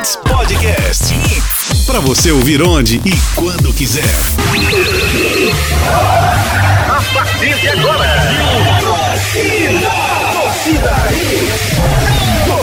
Hits Podcast. Para você ouvir onde e quando quiser. A partir de agora. Torcida, torcida Hits.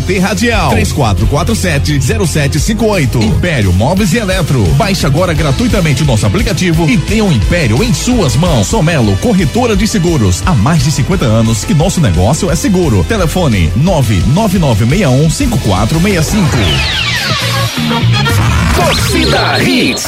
GT Radial. 3447-0758. Império Móveis e Eletro. Baixe agora gratuitamente o nosso aplicativo e tenha um Império em suas mãos. Somelo, corretora de seguros. Há mais de 50 anos que nosso negócio é seguro. Telefone 999615465. Torcida Hits.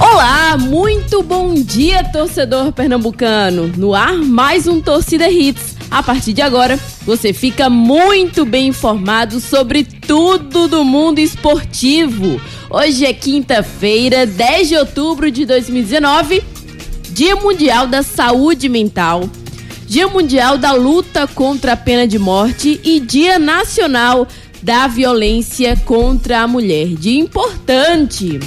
Olá, muito bom dia, torcedor pernambucano. No ar, mais um Torcida Hits. A partir de agora, você fica muito bem informado sobre tudo do mundo esportivo. Hoje é quinta-feira, 10 de outubro de 2019, Dia Mundial da Saúde Mental, Dia Mundial da Luta contra a Pena de Morte e Dia Nacional da Violência contra a Mulher. Dia importante.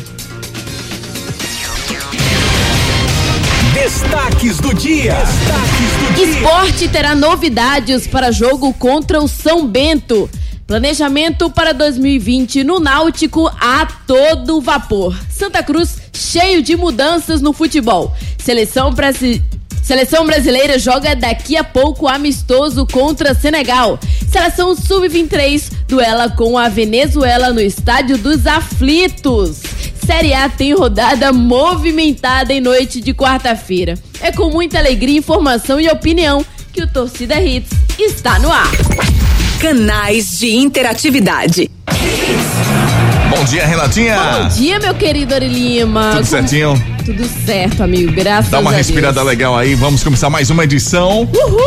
Destaques do dia. Destaques do. Esporte terá novidades para jogo contra o São Bento. Planejamento para 2020 no Náutico a todo vapor. Santa Cruz cheio de mudanças no futebol. Seleção brasi... Seleção brasileira joga daqui a pouco amistoso contra Senegal. Seleção sub-23 duela com a Venezuela no Estádio dos Aflitos. Série A tem rodada movimentada em noite de quarta-feira. É com muita alegria, informação e opinião que o Torcida Hits está no ar. Canais de interatividade. Bom dia, Renatinha. Bom dia, meu querido Ari Lima. Tudo Como- certinho? Tudo certo, amigo. Graças Dá uma a Deus. respirada legal aí. Vamos começar mais uma edição. Uhul!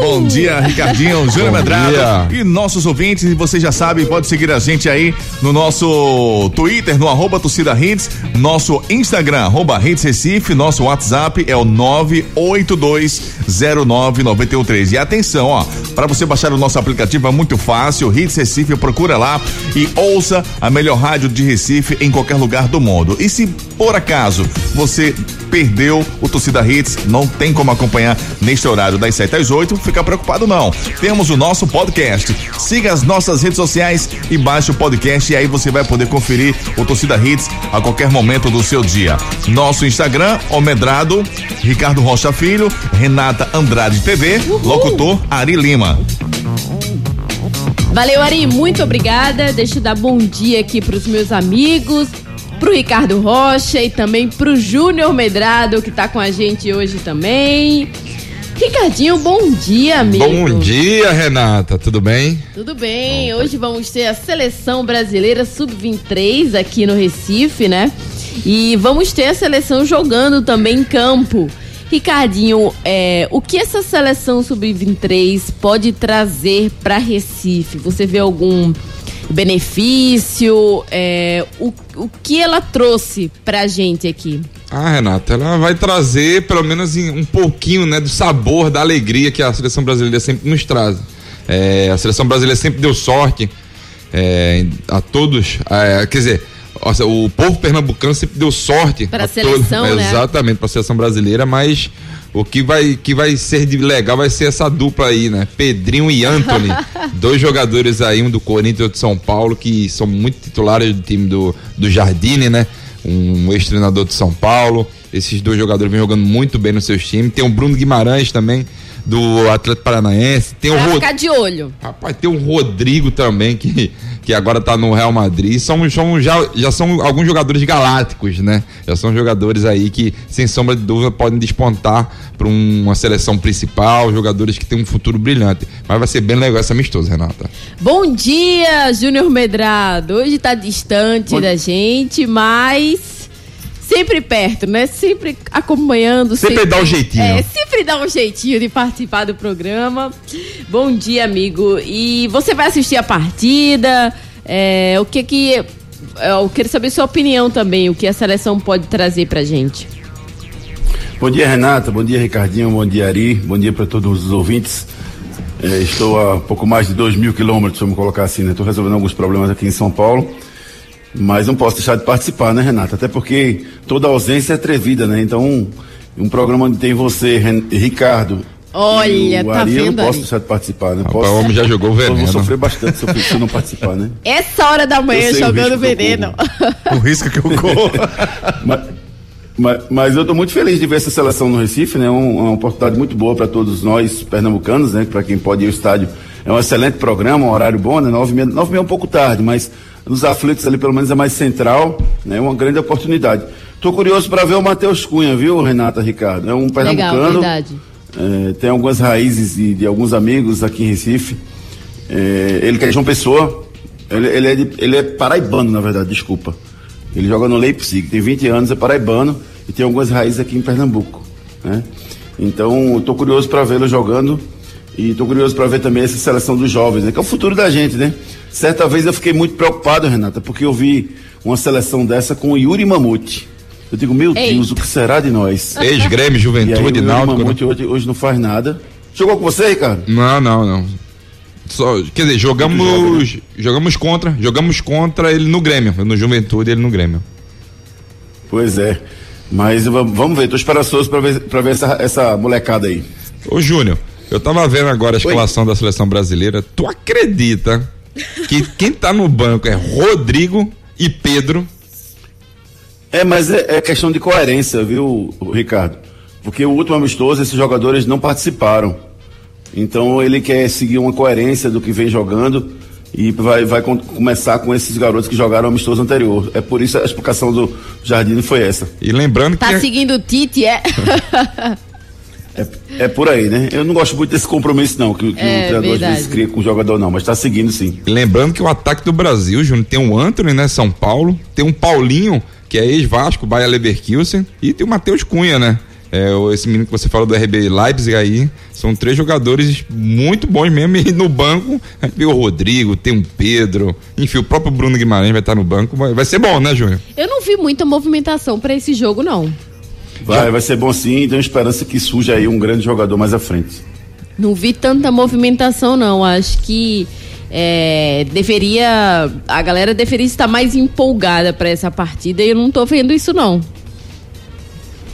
Bom dia, Ricardinho, Júnior dia. e nossos ouvintes. E você já sabe, pode seguir a gente aí no nosso Twitter, no arroba torcida hits, nosso Instagram, arroba hits Recife, nosso WhatsApp é o 982099113. E atenção, ó, para você baixar o nosso aplicativo é muito fácil, Hits Recife, procura lá e ouça a melhor rádio de Recife em qualquer lugar do mundo. E se por acaso você perdeu o Torcida Hits, não tem como acompanhar neste horário das 7 às 8, fica preocupado não. Temos o nosso podcast. Siga as nossas redes sociais e baixe o podcast e aí você vai poder conferir o Torcida Hits a qualquer momento do seu dia. Nosso Instagram, Omedrado, Ricardo Rocha Filho, Renata Andrade TV, locutor Ari Lima. Valeu, Ari. Muito obrigada. Deixa eu dar bom dia aqui pros meus amigos, pro Ricardo Rocha e também pro Júnior Medrado, que tá com a gente hoje também. Ricardinho, bom dia, amigo. Bom dia, Renata. Tudo bem? Tudo bem, hoje vamos ter a seleção brasileira sub-23 aqui no Recife, né? E vamos ter a seleção jogando também em campo. Ricardinho, é, o que essa seleção sub-23 pode trazer para Recife? Você vê algum benefício? É, o, o que ela trouxe pra gente aqui? Ah, Renata, ela vai trazer pelo menos um pouquinho, né, do sabor, da alegria que a seleção brasileira sempre nos traz. É, a seleção brasileira sempre deu sorte é, a todos, é, quer dizer, o povo pernambucano sempre deu sorte Pra a seleção, todos, né? exatamente para a seleção brasileira, mas o que vai que vai ser de legal vai ser essa dupla aí, né? Pedrinho e Anthony, dois jogadores aí, um do Corinthians e outro de São Paulo, que são muito titulares do time do, do Jardine, né? Um ex-treinador de São Paulo. Esses dois jogadores vêm jogando muito bem nos seus times. Tem o Bruno Guimarães também, do Atlético Paranaense. Tem o Rod... ficar de olho. Rapaz, tem o Rodrigo também, que, que agora tá no Real Madrid. São, são, já, já são alguns jogadores galácticos, né? Já são jogadores aí que, sem sombra de dúvida, podem despontar para uma seleção principal, jogadores que têm um futuro brilhante. Mas vai ser bem legal essa amistosa, Renata. Bom dia, Júnior Medrado. Hoje tá distante da gente, mas sempre perto, né? Sempre acompanhando. Sempre dá um jeitinho. É, sempre dá um jeitinho de participar do programa. Bom dia, amigo. E você vai assistir a partida? É, o que que. Eu quero saber sua opinião também, o que a seleção pode trazer pra gente. Bom dia, Renata. Bom dia, Ricardinho. Bom dia, Ari. Bom dia para todos os ouvintes. É, estou a pouco mais de 2 mil quilômetros, vamos colocar assim, né? Estou resolvendo alguns problemas aqui em São Paulo. Mas não posso deixar de participar, né, Renata? Até porque toda ausência é atrevida, né? Então, um, um programa onde tem você, Ren- Ricardo. Olha, o tá Ari, eu vendo, não posso Ari? deixar de participar, né? Rapaz, Posso, o homem já jogou eu vou veneno. sofrer bastante se eu, se eu não participar, né? Essa hora da manhã Eu o jogando eu veneno. O risco que eu corro. Mas, mas, mas eu estou muito feliz de ver essa seleção no Recife, né? Um- uma oportunidade muito boa para todos nós pernambucanos, né? Para quem pode ir ao estádio. É um excelente programa, um horário bom, né? Nove e meia, nove e meia é um pouco tarde, mas nos aflitos ali pelo menos é mais central, né? Uma grande oportunidade. Estou curioso para ver o Matheus Cunha, viu, Renata Ricardo? É um Legal, pernambucano. verdade. É, tem algumas raízes de, de alguns amigos aqui em Recife. É, ele que é João Pessoa, ele, ele é de- ele é paraibano, na verdade, desculpa. Ele joga no Leipzig, tem 20 anos, é paraibano e tem algumas raízes aqui em Pernambuco. Né? Então, estou curioso para vê-lo jogando e estou curioso para ver também essa seleção dos jovens, né? que é o futuro da gente. né? Certa vez eu fiquei muito preocupado, Renata, porque eu vi uma seleção dessa com o Yuri Mamute. Eu digo, meu Ei. Deus, o que será de nós? Ex-Grêmio, E aí, Juventude, o Yuri Náutico. né? Mamute hoje, hoje não faz nada. Jogou com você, Ricardo? Não, não, não. Só, quer dizer, jogamos, jogamos contra, jogamos contra ele no Grêmio, no Juventude ele no Grêmio. Pois é. Mas va- vamos ver, tô esperançoso pra ver, pra ver essa, essa molecada aí. Ô Júnior, eu tava vendo agora a escalação da seleção brasileira. Tu acredita que quem tá no banco é Rodrigo e Pedro? É, mas é, é questão de coerência, viu, Ricardo? Porque o último amistoso, esses jogadores não participaram. Então ele quer seguir uma coerência do que vem jogando e vai, vai com- começar com esses garotos que jogaram o amistoso anterior. É por isso a explicação do Jardim foi essa. E lembrando que Tá seguindo o Tite, é? É, é por aí, né? Eu não gosto muito desse compromisso, não, que, que É, o treinador às verdade. vezes cria com o jogador, não, mas tá seguindo sim. Lembrando que o ataque do Brasil, Júnior, tem o Anthony, né, São Paulo, tem um Paulinho, que é ex-Vasco, Bayer Leverkusen, e tem o Matheus Cunha, né? É, o- esse menino que você falou do RB Leipzig aí, são três jogadores muito bons mesmo, e no banco tem o Rodrigo, tem o Pedro, enfim, o próprio Bruno Guimarães vai estar no banco, vai, vai ser bom, né, Júnior? Eu não vi muita movimentação pra esse jogo, não. Vai, vai ser bom sim, tenho esperança que surja aí um grande jogador mais à frente. Não vi tanta movimentação, não. Acho que é, deveria. A galera deveria estar mais empolgada pra essa partida e eu não tô vendo isso, não.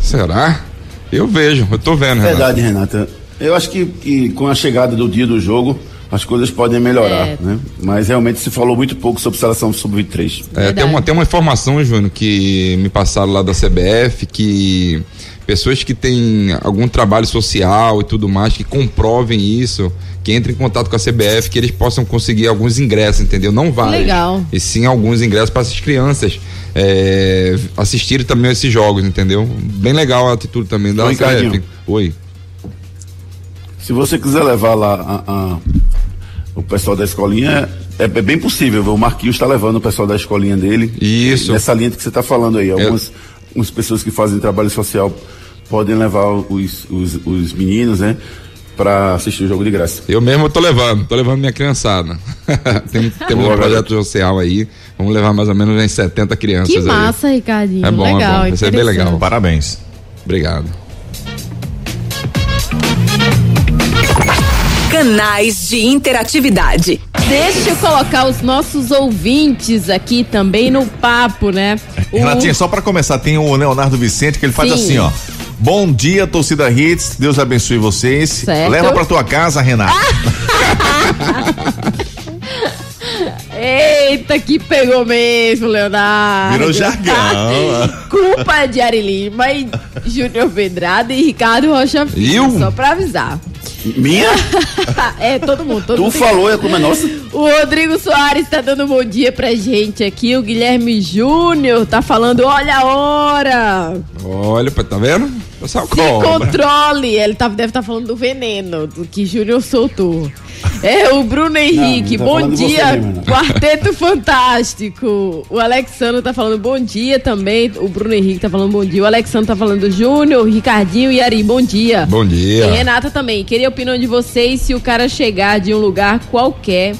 Será? Eu vejo, eu tô vendo, Renato. Verdade, Renata. Eu acho que, que com a chegada do dia do jogo, as coisas podem melhorar, É. né? Mas realmente se falou muito pouco sobre seleção sub-23. É, tem, Verdade. uma, tem uma informação, Júnior, que me passaram lá da CBF, que pessoas que têm algum trabalho social e tudo mais, que comprovem isso, que entrem em contato com a CBF, que eles possam conseguir alguns ingressos, entendeu? Não vários. Legal. E sim alguns ingressos para essas crianças é, assistirem também esses jogos, entendeu? Bem legal a atitude também da Oi, CBF. Oi. Se você quiser levar lá a- a- o pessoal da escolinha, é, é bem possível. viu? O Marquinhos está levando o pessoal da escolinha dele. Isso. Nessa linha que você está falando aí. Algumas, algumas pessoas que fazem trabalho social podem levar os, os, os meninos, né? Para assistir o jogo de graça. Eu mesmo tô levando, tô levando minha criançada. Tem, temos um projeto social aí, vamos levar mais ou menos umas 70 crianças Que aí. massa, Ricardinho. É bom, é legal, bom. Vai ser bem legal. Parabéns. Obrigado. Canais de interatividade. Deixa eu colocar os nossos ouvintes aqui também no papo, né? O- Renatinha, só pra começar, tem o Leonardo Vicente que ele faz Sim. assim, ó. Bom dia, torcida Hits. Deus abençoe vocês. Certo. Leva pra tua casa, Renato. Eita, que pegou mesmo, Leonardo. Virou jargão. Culpa de Ari Lima e Júnior Pedrada e Ricardo Rocha Filho, Eu? só pra avisar. Minha? é, todo mundo, todo tu mundo. falou, é como é nossa? O Rodrigo Soares tá dando bom dia pra gente aqui. O Guilherme Júnior tá falando, olha a hora. Olha, tá vendo? Só Se cobra. controle. Ele tá- deve estar falando do veneno do que Júnior soltou. É, o Bruno Henrique, tá bom falando de você dia, mesmo, quarteto fantástico. O Alexandre tá falando bom dia também. O Bruno Henrique tá falando bom dia. O Alexandre tá falando Júnior, Ricardinho e Ari, bom dia. Bom dia. E Renata também. Queria a opinião de vocês se o cara chegar de um lugar qualquer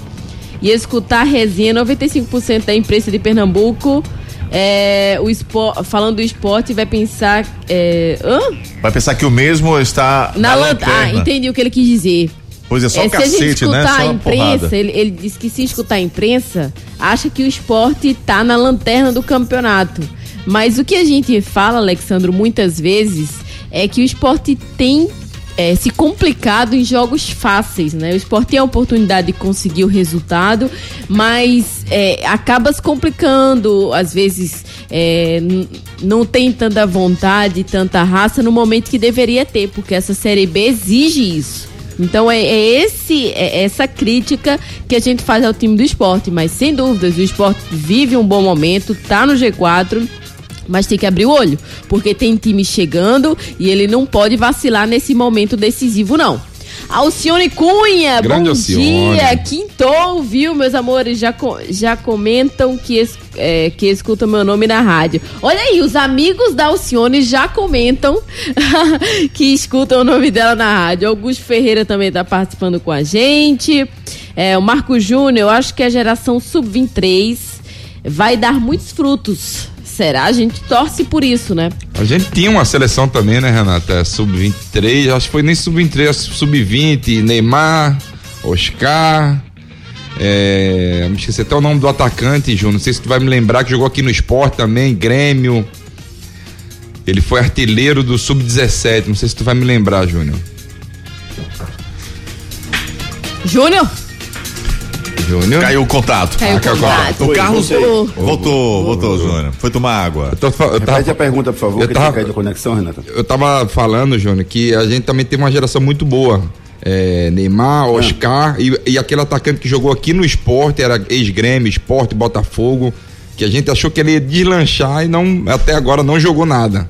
e escutar a resenha 95% da imprensa de Pernambuco. É, o espo- falando do esporte, vai pensar. É? Vai pensar que o mesmo está Na na, lan- lanterna. Ah, entendi o que ele quis dizer. Pois é, só É, o se a gente cacete, né? escutar Só a imprensa, ele, ele disse que se escutar a imprensa, acha que o esporte tá na lanterna do campeonato. Mas o que a gente fala, Alexandro, muitas vezes, é que o esporte tem é, se complicado em jogos fáceis, né? O esporte tem a oportunidade de conseguir o resultado, mas é, acaba se complicando, às vezes é, não tem tanta vontade, tanta raça no momento que deveria ter, porque essa Série B exige isso. Então é, é esse, é essa crítica que a gente faz ao time do esporte, mas sem dúvidas o esporte vive um bom momento, tá no G4. Mas tem que abrir o olho, porque tem time chegando e ele não pode vacilar nesse momento decisivo, não. Alcione Cunha, Grande bom Alcione. dia, quintou, viu, meus amores? Já, já comentam que, es- é, que escutam meu nome na rádio. Olha aí, os amigos da Alcione já comentam que escutam o nome dela na rádio. Augusto Ferreira também tá participando com a gente. É, o Marco Júnior, eu acho que a geração sub-23 vai dar muitos frutos. Será? A gente torce por isso, né? A gente tinha uma seleção também, né, Renata? É, Sub-23, acho que foi nem sub-23, acho que sub-20, Neymar, Oscar. É, me esqueci até o nome do atacante, Júnior. Não sei se tu vai me lembrar que jogou aqui no esporte também, Grêmio. Ele foi artilheiro do Sub-17. Não sei se tu vai me lembrar, Júnior. Júnior? Júnior? Caiu o contato. Caiu o caiu o contato. O Carlos Voltou. voltou, voltou, Júnior. Foi tomar água. Eu, tô fa- eu Repete a pergunta, por favor, Eu que tava- caído a conexão, Renata. eu tava falando, Júnior, que a gente também teve uma geração muito boa. É, Neymar, Oscar e, e aquele atacante que jogou aqui no esporte, era ex-grêmio, esporte, Botafogo, que a gente achou que ele ia deslanchar e não, até agora não jogou nada.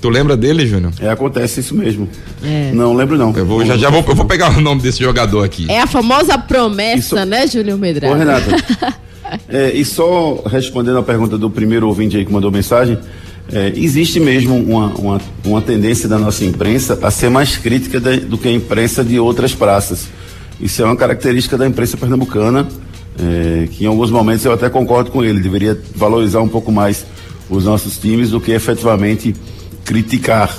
Tu lembra dele, Júnior? É, acontece isso mesmo. É. Não lembro, não. Eu vou, já, já vou, eu vou pegar o nome desse jogador aqui. É a famosa promessa, Isso- né, Júnior Medrado? Ô, Renata. é, e só respondendo a pergunta do primeiro ouvinte aí que mandou mensagem, é, existe mesmo uma, uma, uma tendência da nossa imprensa a ser mais crítica da- do que a imprensa de outras praças. Isso é uma característica da imprensa pernambucana, é, que em alguns momentos eu até concordo com ele, deveria valorizar um pouco mais os nossos times do que efetivamente criticar.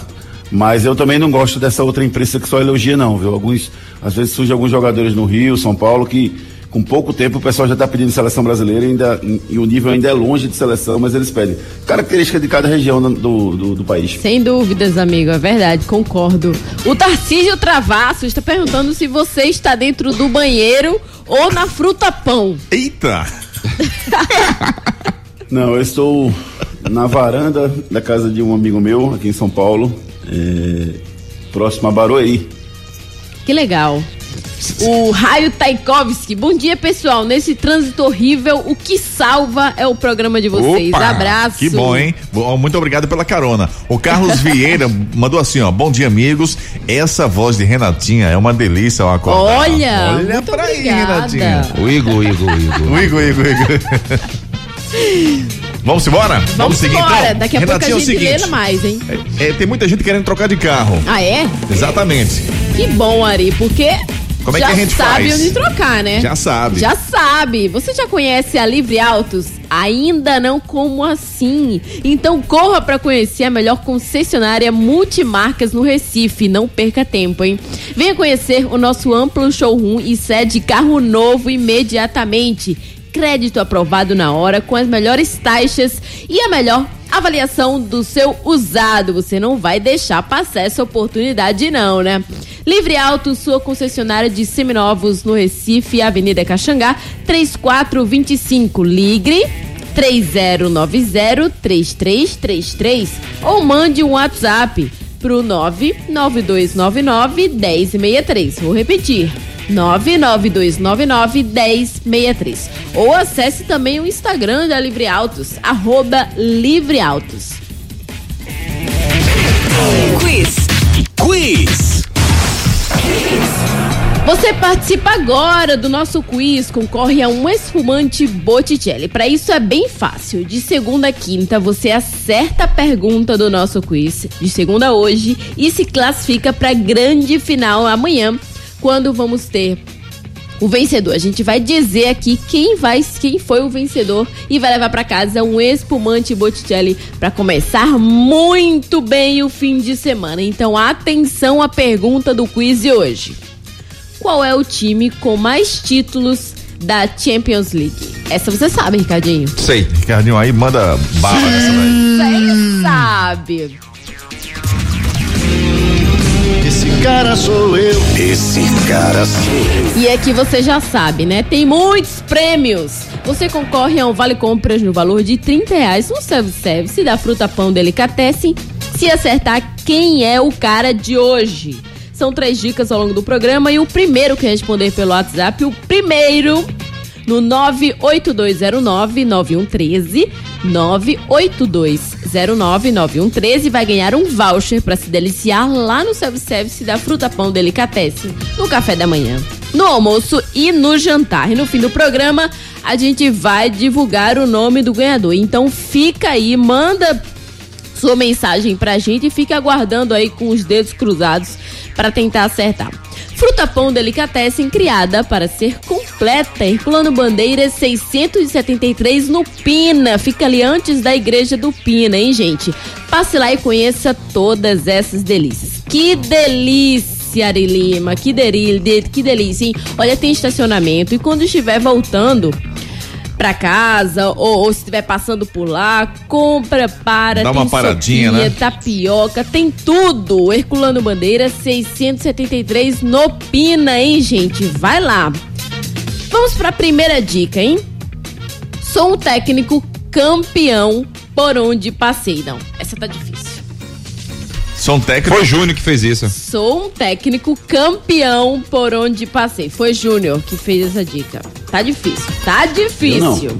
Mas eu também não gosto dessa outra imprensa que só elogia, não, viu? Alguns, às vezes surgem alguns jogadores no Rio, São Paulo, que com pouco tempo o pessoal já está pedindo seleção brasileira e, ainda, e o nível ainda é longe de seleção, mas eles pedem. Característica de cada região do, do, do país. Sem dúvidas, amigo, é verdade, concordo. O Tarcísio Travasso está perguntando se você está dentro do banheiro ou na fruta pão. Eita! Não, eu estou na varanda da casa de um amigo meu, aqui em São Paulo, é, próximo a Barueri. Que legal. O Raio Taikovsky. Bom dia, pessoal. Nesse trânsito horrível, o que salva é o programa de vocês. Opa, Abraço. Que bom, hein? Bom, Muito obrigado pela carona. O Carlos Vieira mandou assim, ó. Bom dia, amigos. Essa voz de Renatinha é uma delícia ao acordar. Olha, Olha muito pra aí, obrigada. Renatinha. O Igor, Igor, Igor. O Igor, Igor, Igor. Vamos embora? Vamos seguir embora. então? Daqui a Renatinha, pouco a gente é o seguinte, lê mais, hein? é, é, tem muita gente querendo trocar de carro. Ah, é? Exatamente. Que bom, Ari, porque Como é já que a gente sabe faz? onde trocar, né? Já sabe. Já sabe. Você já conhece a Livre Autos? Ainda não como assim? Então corra para conhecer a melhor concessionária multimarcas no Recife. Não perca tempo, hein? Venha conhecer o nosso amplo showroom e sede carro novo imediatamente. Crédito aprovado na hora com as melhores taxas e a melhor avaliação do seu usado. Você não vai deixar passar essa oportunidade, não, né? Livre Auto, sua concessionária de seminovos no Recife, Avenida Caxangá, 3425. Ligre 3090-3333 ou mande um WhatsApp pro 99299-1063. Vou repetir. 99299-1063. Ou acesse também o Instagram da Livre Autos, arroba Livre Autos. Quiz. Quiz. Você participa agora do nosso quiz, concorre a um espumante Botticelli. Para isso é bem fácil. De segunda a quinta você acerta a pergunta do nosso quiz, de segunda a hoje, e se classifica para grande final amanhã, quando vamos ter o vencedor. A gente vai dizer aqui quem vai, quem foi o vencedor e vai levar para casa um espumante Botticelli para começar muito bem o fim de semana. Então atenção à pergunta do quiz de hoje. Qual é o time com mais títulos da Champions League? Essa você sabe, Ricardinho. Sei. Ricardinho aí manda bala nessa daí. Você sabe. Esse cara sou eu. Esse cara sou eu. E aqui você já sabe, né? Tem muitos prêmios. Você concorre a um vale compras no valor de 30 reais no self-service da Fruta Pão Delicatessen. Se acertar quem é o cara de hoje. São três dicas ao longo do programa e o primeiro que responder pelo WhatsApp, o primeiro no 98209-9113. 98209-9113 vai ganhar um voucher para se deliciar lá no self-service da Fruta Pão Delicatessen, no café da manhã, no almoço e no jantar. E no fim do programa, a gente vai divulgar o nome do ganhador. Então fica aí, manda sua mensagem pra gente e fica aguardando aí com os dedos cruzados para tentar acertar. Fruta Pão Delicatessen, criada para ser completa, Herculano Bandeiras 673 no Pina. Fica ali antes da igreja do Pina, hein, gente? Passe lá e conheça todas essas delícias. Que delícia, Ari Lima, que, que delícia, hein? Olha, tem estacionamento e quando estiver voltando pra casa ou, ou se estiver passando por lá, compra para Dá uma paradinha, né? tapioca, tem tudo. Herculano Bandeira 673 no Pina, hein, gente? Vai lá. Vamos pra primeira dica, hein? Sou um técnico campeão por onde passei. Não, essa tá difícil. São técnicos. Foi Júnior que fez isso. Sou um técnico campeão por onde passei. Foi Júnior que fez essa dica. Tá difícil, tá difícil.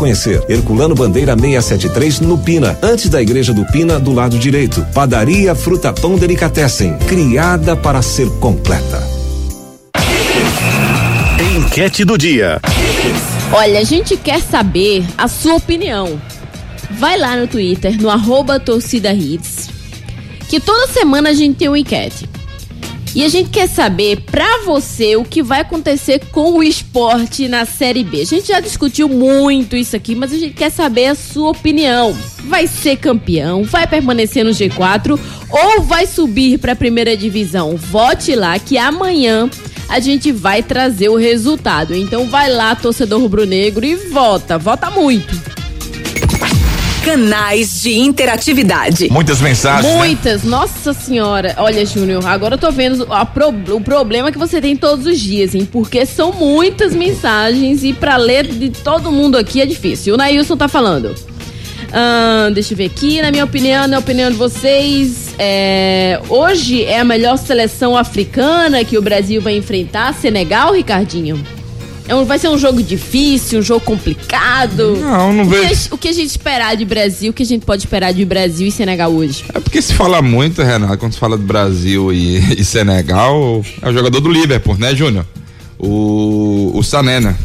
conhecer Herculano Bandeira 673 no Pina, antes da igreja do Pina do lado direito. Padaria Fruta Pão Delicatessen, criada para ser completa. Enquete do dia. Olha, a gente quer saber a sua opinião. Vai lá no Twitter, no arroba torcida hits, que toda semana a gente tem uma enquete. E a gente quer saber pra você o que vai acontecer com o esporte na Série B. A gente já discutiu muito isso aqui, mas a gente quer saber a sua opinião. Vai ser campeão? Vai permanecer no G4 ou vai subir pra primeira divisão? Vote lá que amanhã a gente vai trazer o resultado. Então vai lá, torcedor rubro-negro, e vota. Vota muito. Canais de interatividade. Muitas mensagens. né? Muitas, nossa senhora. Olha, Júnior, agora eu tô vendo a pro- o problema que você tem todos os dias, hein? Porque são muitas mensagens e pra ler de todo mundo aqui é difícil. O Nailson tá falando. Ahn, deixa eu ver aqui, na minha opinião, na opinião de vocês, é, hoje é a melhor seleção africana que o Brasil vai enfrentar, Senegal, Ricardinho? É um- vai ser um jogo difícil, um jogo complicado. Não, não o que, vejo. a- o que a gente esperar de Brasil, o que a gente pode esperar de Brasil e Senegal hoje? É porque se fala muito, Renato, quando se fala do Brasil e, e Senegal, é o jogador do Liverpool, né, Júnior? O, o Sané, né?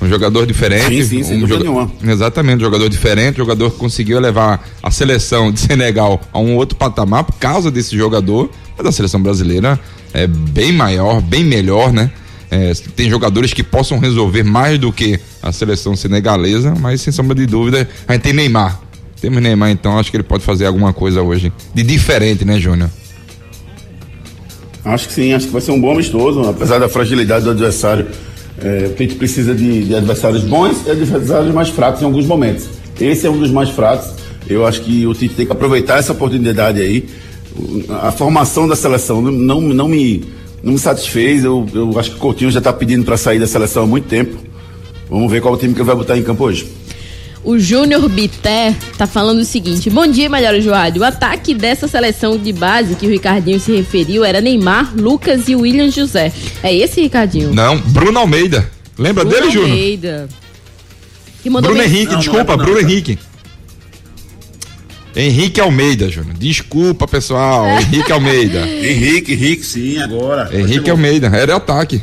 Um jogador diferente. Sim, sim, sem um dúvida nenhuma. Exatamente, um jogador diferente, um jogador que conseguiu levar a seleção de Senegal a um outro patamar por causa desse jogador. Mas a seleção brasileira é bem maior, bem melhor, né? É, tem jogadores que possam resolver mais do que a seleção senegalesa, mas sem sombra de dúvida, a gente tem Neymar. Temos Neymar, então acho que ele pode fazer alguma coisa hoje de diferente, né, Júnior? Acho que sim, acho que vai ser um bom amistoso, apesar da fragilidade do adversário. É, a gente precisa de, de adversários bons e adversários mais fracos em alguns momentos. Esse é um dos mais fracos. Eu acho que o Tite tem que aproveitar essa oportunidade aí. A formação da seleção não, não me, não me satisfez. Eu, eu acho que o Coutinho já está pedindo para sair da seleção há muito tempo. Vamos ver qual o time que ele vai botar em campo hoje. O Júnior Bité tá falando o seguinte: Bom dia, melhor Joado. O ataque dessa seleção de base que o Ricardinho se referiu era Neymar, Lucas e William José. É esse, Ricardinho? Não, Bruno Almeida. Lembra Bruno dele, Júnior? Almeida. Que mandou Bruno Henrique, Não, não desculpa, é, não, Bruno não. Henrique. Henrique Almeida, Júnior. Desculpa, pessoal. Henrique Almeida. Henrique, Henrique, sim, agora. Henrique Almeida. Era o ataque.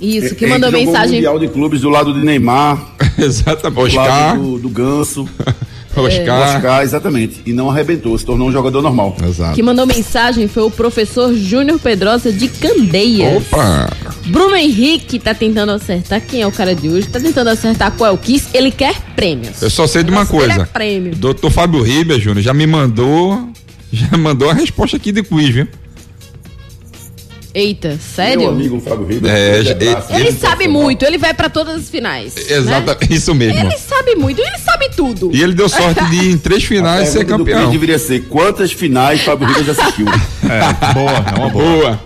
Isso, que Henrique mandou jogou o mensagem. Mundial de clubes do lado de Neymar, Exatamente. do Oscar. lado do, do Ganso, Oscar. Oscar, exatamente. E não arrebentou, se tornou um jogador normal. Exato. Que mandou mensagem foi o professor Júnior Pedrosa de Candeias. Opa! Bruno Henrique tá tentando acertar quem é o cara de hoje, tá tentando acertar qual é o Kiss, ele quer prêmios. Eu só sei de uma Nossa, ele coisa. é prêmio. Doutor Fábio Ribas, Júnior, já me mandou. Já mandou a resposta aqui de quiz, viu? Eita, Meu sério? amigo Fábio Ribeiro. É, ele- abraço. Ele Ele sabe muito, ele vai pra todas as finais. né? Exatamente. Isso mesmo. Ele sabe muito, ele sabe tudo. E ele deu sorte de ir em três finais ser campeão. deveria ser quantas finais Fábio Ribas assistiu? É, boa, é uma boa.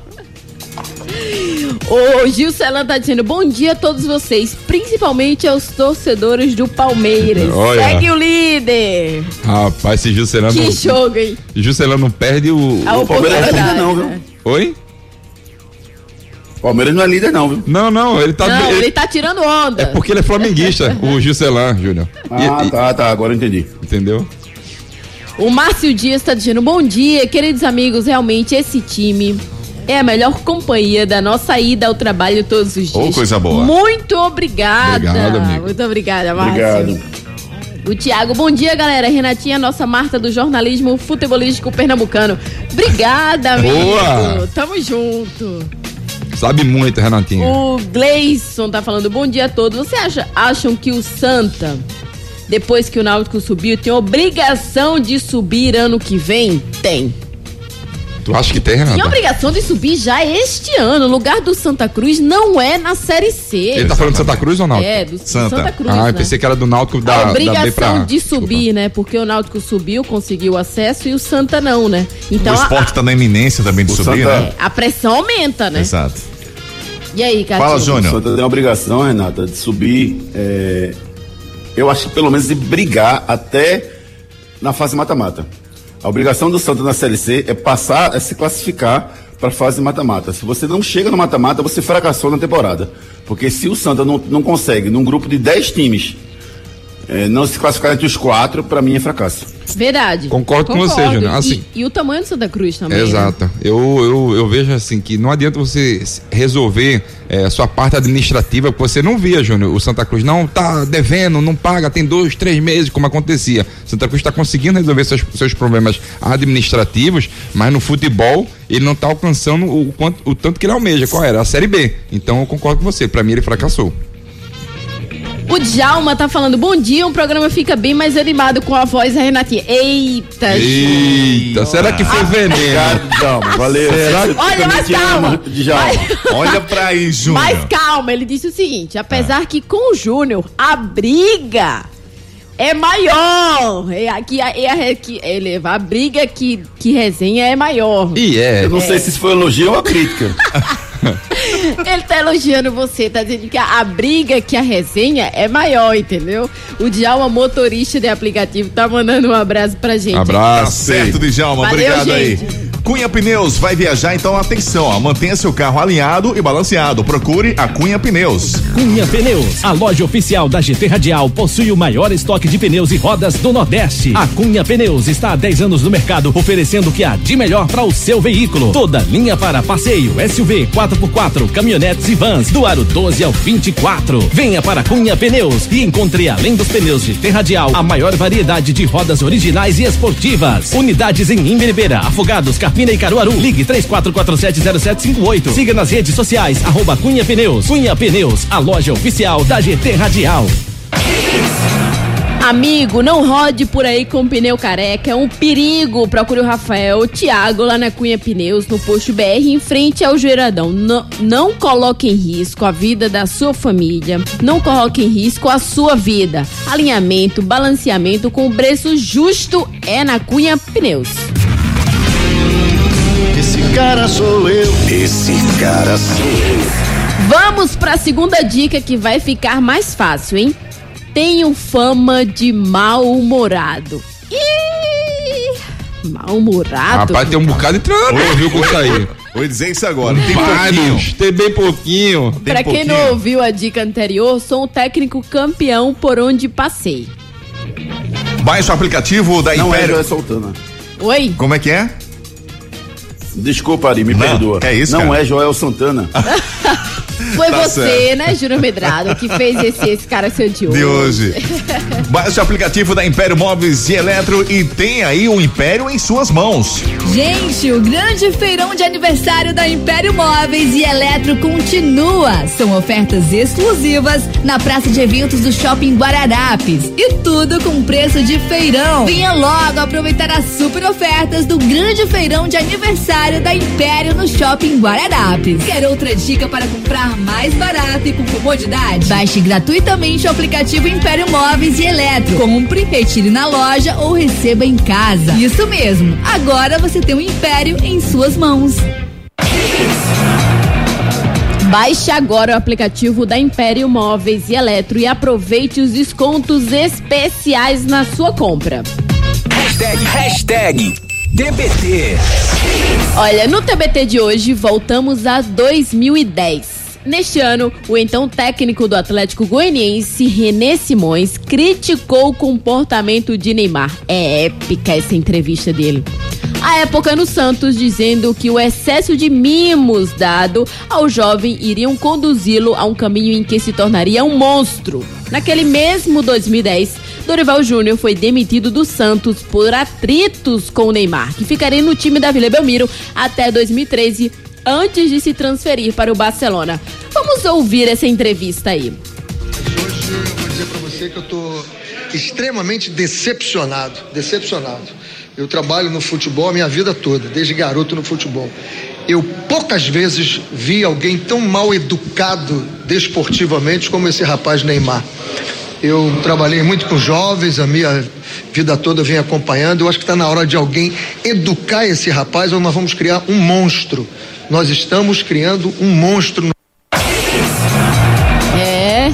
Boa. O Gil Celan tá dizendo bom dia a todos vocês, principalmente aos torcedores do Palmeiras. Olha. Segue o líder. Rapaz, esse Juscelano. Que jogo, hein? Juscelano não perde o. A O Palmeiras não é não, viu? né? Oi? Palmeiras não é líder não, viu? Não, não, ele tá. Não, ele- ele tá tirando onda. É porque ele é flamenguista, o Juscelan, Júnior. Ah, e- tá, tá, agora eu entendi. Entendeu? O Márcio Dias tá dizendo bom dia, queridos amigos. Realmente esse time é a melhor companhia da nossa ida ao trabalho todos os dias. Ô, coisa boa. Muito obrigada. Obrigado, amigo. Muito obrigada, Márcio. Obrigado. O Tiago, bom dia, galera. Renatinha, nossa Marta do jornalismo futebolístico pernambucano. Obrigada, amigo. Boa. Tamo junto. Sabe muito, Renatinho. O Gleison tá falando, bom dia a todos. Você acha, acham que o Santa, depois que o Náutico subiu, tem obrigação de subir ano que vem? Tem. Tu acha que tem, Tem Renato? obrigação de subir já este ano. O lugar do Santa Cruz não é na Série C. Ele tá falando de Santa Cruz ou não? É, do Santa. Santa, Cruz. Ah, eu né? pensei que era do Náutico da, a da B pra... obrigação de Desculpa. subir, né? Porque o Náutico subiu, conseguiu acesso e o Santa não, né? Então o a- esporte tá na iminência também de O subir, Santa- né? a, a pressão aumenta, né? Exato. E aí, Catinho? Fala, O Júnior. Santa tem a obrigação, Renata, de subir. é, eu acho que pelo menos de brigar até na fase mata-mata. A obrigação do Santa na Série C é passar, é se classificar para a fase mata-mata. Se você não chega no mata-mata, você fracassou na temporada. Porque se o Santa não, não consegue, num grupo de 10 times, é, não se classificar entre os quatro, para mim é fracasso. Verdade. Concordo com você, Júnior. Assim- e, e o tamanho do Santa Cruz também. né? Exato. Eu, eu, eu vejo assim que não adianta você resolver eh, a sua parte administrativa, porque você não via, Júnior, o Santa Cruz não tá devendo, não paga, tem dois, três meses, como acontecia. Santa Cruz está conseguindo resolver seus, seus problemas administrativos, mas no futebol ele não está alcançando o, quanto, o tanto que ele almeja. Qual era? A Série B. Então eu concordo com você. Para mim ele fracassou. O Djalma tá falando, bom dia, o programa fica bem mais animado com a voz da Renatinha. Eita, Eita, será que foi veneno? Obrigado, Djalma. Valeu. Será Você Olha, mas calma. Djalma. Olha pra aí, Júnior. Mas calma, ele disse o seguinte: apesar que com o Júnior a briga é maior. É a, que, a, é a, que, ele, a briga que, que resenha é maior. E é. Eu não sei se isso foi elogio ou uma crítica. Ele tá elogiando você, tá dizendo que a, a briga que a resenha é maior, entendeu? O Djalma, motorista de aplicativo, tá mandando um abraço pra gente. Tá Abraço. certo, Djalma. Valeu, Obrigado gente. aí. Cunha Pneus vai viajar, então atenção, ó, mantenha seu carro alinhado e balanceado. Procure a Cunha Pneus. Cunha Pneus, a loja oficial da GT Radial, possui o maior estoque de pneus e rodas do Nordeste. A Cunha Pneus está há 10 anos no mercado, oferecendo o que há de melhor para o seu veículo. Toda linha para passeio, SUV, 4x4, caminhonetes e vans, do aro 12 ao 24. Venha para Cunha Pneus e encontre, além dos pneus GT Radial, a maior variedade de rodas originais e esportivas. Unidades em Imbiribeira, Afogados, Carpina e Caruaru. Ligue 34470758. Siga nas redes sociais, arroba Cunha Pneus. Cunha Pneus, a loja oficial da GT Radial. Amigo, não rode por aí com pneu careca, é um perigo. Procure o Rafael Thiago lá na Cunha Pneus, no posto BR, em frente ao Geradão. Não, não coloque em risco a vida da sua família, não coloque em risco a sua vida. Alinhamento, balanceamento com preço justo é na Cunha Pneus. Esse cara sou eu. Esse cara sou eu. Vamos para a segunda dica que vai ficar mais fácil, hein? Tenho fama de mal-humorado. Ih, mal-humorado. Rapaz, tem um bocado de treinador, viu, com isso aí. Vou dizer isso agora. Tem pouquinho. Vários, tem bem pouquinho. Tem Pra quem não pouquinho. ouviu a dica anterior, sou um técnico campeão por onde passei. Baixe o aplicativo da Não é Império. Santana. Oi? Como é que é? Desculpa, Ari, me Não, perdoa. é isso, Não cara. é Joel Santana. Foi Tá você, certo. né, Júnior Medrado, que fez esse, esse cara ser de hoje. De hoje. Baixe o aplicativo da Império Móveis e Eletro e tem aí o Império em suas mãos. Gente, o grande feirão de aniversário da Império Móveis e Eletro continua. São ofertas exclusivas na praça de eventos do Shopping Guararapes. E tudo com preço de feirão. Venha logo aproveitar as super ofertas do grande feirão de aniversário da Império no Shopping Guararapes. Quer outra dica para comprar mais barato e com comodidade? Baixe gratuitamente o aplicativo Império Móveis e Eletro. Compre, retire na loja ou receba em casa. Isso mesmo. Agora você tem o Império em suas mãos. Baixe agora o aplicativo da Império Móveis e Eletro e aproveite os descontos especiais na sua compra. Hashtag, hashtag TBT. Olha, no TBT de hoje voltamos a 2010. Neste ano, o então técnico do Atlético Goianiense, René Simões, criticou o comportamento de Neymar. É épica essa entrevista dele. A época no Santos, dizendo que o excesso de mimos dado ao jovem iriam conduzi-lo a um caminho em que se tornaria um monstro. Naquele mesmo 2010, Dorival Júnior foi demitido do Santos por atritos com o Neymar, que ficaria no time da Vila Belmiro até 2013, antes de se transferir para o Barcelona. Vamos ouvir essa entrevista aí. Hoje eu vou dizer para você que eu estou extremamente decepcionado, decepcionado. Eu trabalho no futebol a minha vida toda, desde garoto no futebol. Eu poucas vezes vi alguém tão mal educado desportivamente como esse rapaz Neymar. Eu trabalhei muito com jovens, a minha vida toda eu venho acompanhando. Eu acho que está na hora de alguém educar esse rapaz ou nós vamos criar um monstro. Nós estamos criando um monstro. no É.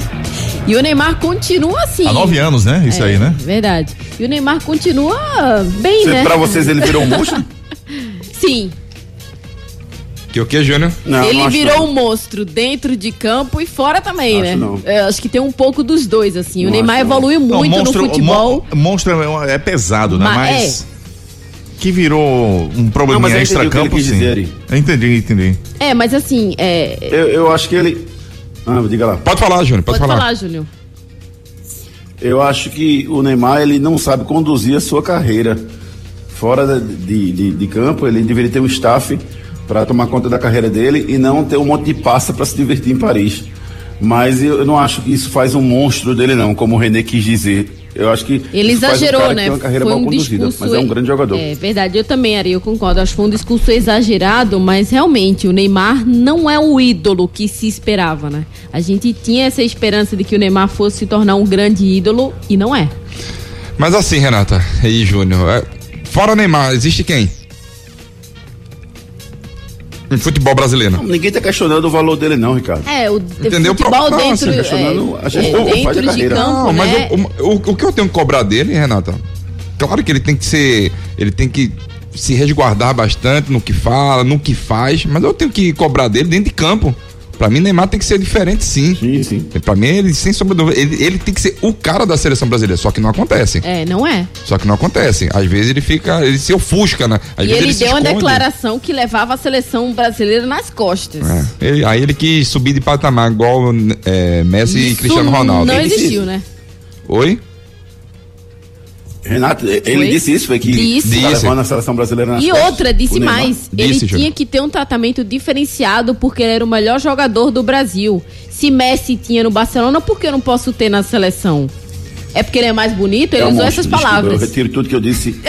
E o Neymar continua assim. Há nove anos, né? Isso É, aí, né? Verdade. E o Neymar continua bem, Cê- né? Pra vocês ele virou um monstro? Sim. Que o que, Júnior? Não, ele não virou não. um monstro dentro de campo e fora também, Acho né? não. É, acho que tem um pouco dos dois, assim. o Neymar evoluiu Não, muito monstro, no futebol. mon- monstro é, é pesado, né? Ma- Mas. Que virou um probleminha Não, extra-campo, sim. dizer entendi, entendi. É, mas assim, é... Eu, eu acho que ele. Ah, diga lá. Pode falar, Júnior, pode, pode falar. falar, Júnior. Eu acho que o Neymar ele não sabe conduzir a sua carreira. Fora de, de, de campo, ele deveria ter um staff para tomar conta da carreira dele e não ter um monte de passa para se divertir em Paris. Mas eu, não acho que isso faz um monstro dele, não, como o René quis dizer. Eu acho que. Ele isso faz um exagerou, que né? tem uma carreira foi mal um conduzida, discurso. mas é um grande jogador. É verdade, eu também, Ari, eu concordo. Acho que foi um discurso exagerado, mas realmente o Neymar não é o ídolo que se esperava, né? A gente tinha essa esperança de que o Neymar fosse se tornar um grande ídolo e não é. Mas assim, Renata e Júnior, é, fora Neymar, existe quem? Em futebol brasileiro. Ninguém tá questionando o valor dele, não, Ricardo. É, o Entendeu? futebol Não, dentro, assim, questionando é, a gestão é, que faz a dentro de carreira. campo, Não, mas né? eu- o, o que eu tenho que cobrar dele, Renata? Claro que ele tem que ser. Ele tem que se resguardar bastante no que fala, no que faz, mas eu tenho que cobrar dele dentro de campo. Pra mim, Neymar tem que ser diferente, sim. Sim, sim. Pra mim, ele, sem sombra de dúvida, ele, ele tem que ser o cara da seleção brasileira, só que não acontece. É, não é. Só que não acontece. Às vezes ele fica. Ele se ofusca, né? Às e vezes ele, se deu uma declaração que levava a seleção brasileira nas costas. É. Ele- aí ele quis subir de patamar, igual é, Messi e Isso Cristiano Ronaldo. Não Ele existiu, né? Oi? Renato, ele Foi? disse isso, foi que Disse. tá Disse. levando a seleção brasileira nas E costas, outra, disse mais. Disse, ele Júnior. tinha que ter um tratamento diferenciado porque ele era o melhor jogador do Brasil. Se Messi tinha no Barcelona, por que eu não posso ter na seleção? É porque ele é mais bonito, ele É um usou monstro, essas desculpa, palavras. Eu retiro tudo que eu disse.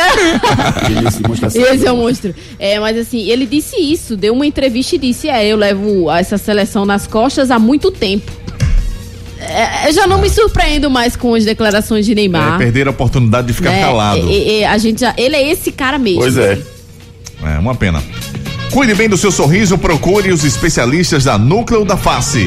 Esse assim. Esse é um monstro. É, mas assim, ele disse isso, deu uma entrevista e disse: É, eu levo essa seleção nas costas há muito tempo. É, eu já não me surpreendo mais com as declarações de Neymar. É, perder a oportunidade de ficar né? calado. A gente já, ele é esse cara mesmo. Pois é. É uma pena. Cuide bem do seu sorriso, procure os especialistas da Núcleo da Face.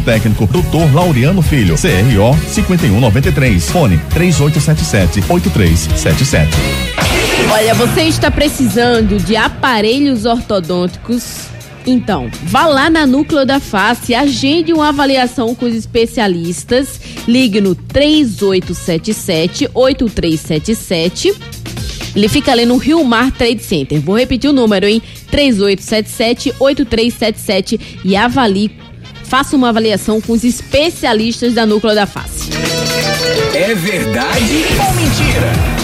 técnico, Dr. Laureano Filho, CRO 5193, fone 3877-8377. Olha, você está precisando de aparelhos ortodônticos? Então, vá lá na Núcleo da Face, agende uma avaliação com os especialistas, ligue no 3877-8377. Ele fica ali no Rio Mar Trade Center. Vou repetir o número, hein? 3877-8377 e avalie, faça uma avaliação com os especialistas da Núcleo da Face. É verdade ou mentira?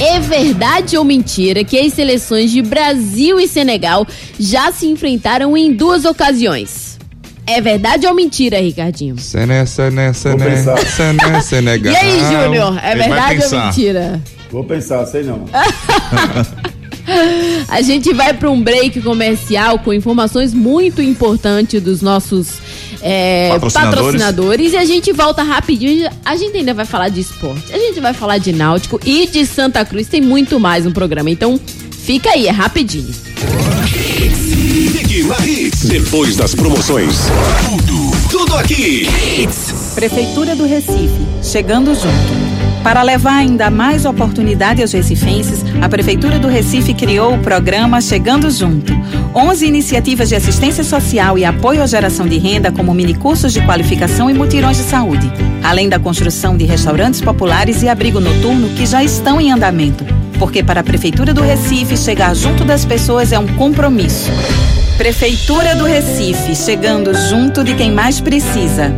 É verdade ou mentira que as seleções de Brasil e Senegal já se enfrentaram em duas ocasiões? É verdade ou mentira, Ricardinho? Sené, sené, sené, sené, Senegal. E aí, Júnior? É Ele verdade ou mentira? Vou pensar, sei não. A gente vai para um break comercial com informações muito importantes dos nossos é, Patrocinadores. patrocinadores. e a gente volta rapidinho. A gente ainda vai falar de esporte, a gente vai falar de náutico e de Santa Cruz. Tem muito mais no programa, então fica aí, é rapidinho. Depois das promoções. Tudo, tudo aqui. Prefeitura do Recife, chegando junto. Para levar ainda mais oportunidade aos recifenses, a Prefeitura do Recife criou o programa Chegando Junto. 11 iniciativas de assistência social e apoio à geração de renda, como minicursos de qualificação e mutirões de saúde. Além da construção de restaurantes populares e abrigo noturno que já estão em andamento. Porque para a Prefeitura do Recife, chegar junto das pessoas é um compromisso. Prefeitura do Recife, chegando junto de quem mais precisa.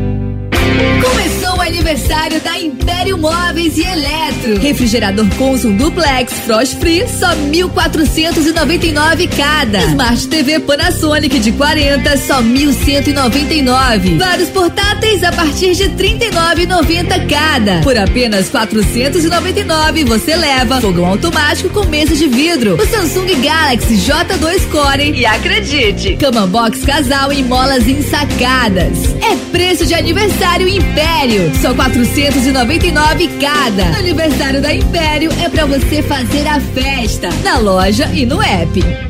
Começou aniversário da Império Móveis e Eletro. Refrigerador Consum Duplex Frost Free, só 1.499 cada. Smart TV Panasonic de 40, só 1.199. Vários portáteis a partir de 39,90 cada. Por apenas 499 você leva fogão automático com mesa de vidro. O Samsung Galaxy J2 Core e acredite, cama box casal em molas ensacadas. É preço de aniversário Império, só 499 cada. Aniversário da Império é pra você fazer a festa na loja e no app.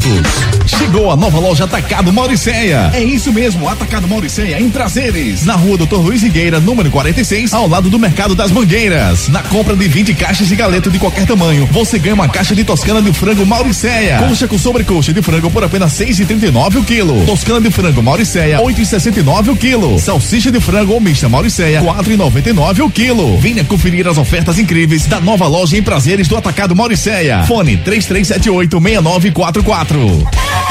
Chegou a nova loja Atacado Mauricéia. É isso mesmo, Atacado Mauricéia em Prazeres. Na rua Doutor Luiz Higueira, número 46, ao lado do Mercado das Mangueiras. Na compra de 20 caixas de galeto de qualquer tamanho, você ganha uma caixa de toscana de frango Mauricéia. Coxa com sobrecoxa de frango por apenas 6,39 o quilo. Toscana de frango Mauricéia, 8,69 o quilo. Salsicha de frango ou mista Mauricéia, 4,99 o quilo. Venha conferir as ofertas incríveis da nova loja em Prazeres do Atacado Mauricéia. Fone 3378 6944. Centro.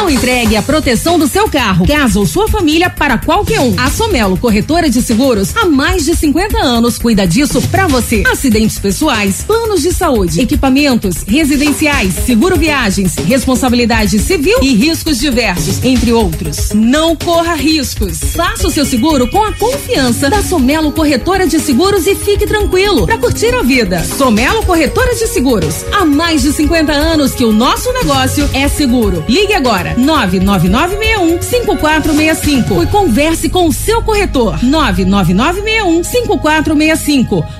Não entregue a proteção do seu carro, casa ou sua família para qualquer um. A Somelo Corretora de Seguros, há mais de 50 anos, cuida disso para você. Acidentes pessoais, planos de saúde, equipamentos, residenciais, seguro viagens, responsabilidade civil e riscos diversos, entre outros. Não corra riscos. Faça o seu seguro com a confiança da Somelo Corretora de Seguros e fique tranquilo para curtir a vida. Somelo Corretora de Seguros, há mais de 50 anos que o nosso negócio é seguro. Ligue agora 99961 5465 e converse com o seu corretor 99961 5465.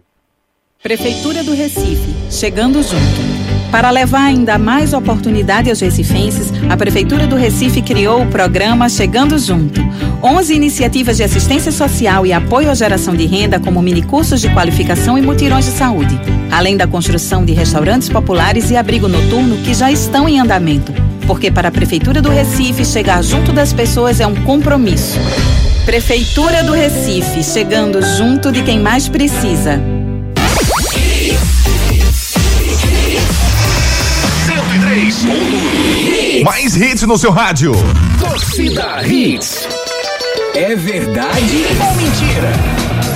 Prefeitura do Recife, chegando junto. Para levar ainda mais oportunidade aos recifenses, a Prefeitura do Recife criou o programa Chegando Junto. 11 iniciativas de assistência social e apoio à geração de renda, como minicursos de qualificação e mutirões de saúde. Além da construção de restaurantes populares e abrigo noturno que já estão em andamento. Porque para a Prefeitura do Recife, chegar junto das pessoas é um compromisso. Prefeitura do Recife, chegando junto de quem mais precisa. 103. Mais hits no seu rádio. Torcida Hits. É verdade ou mentira?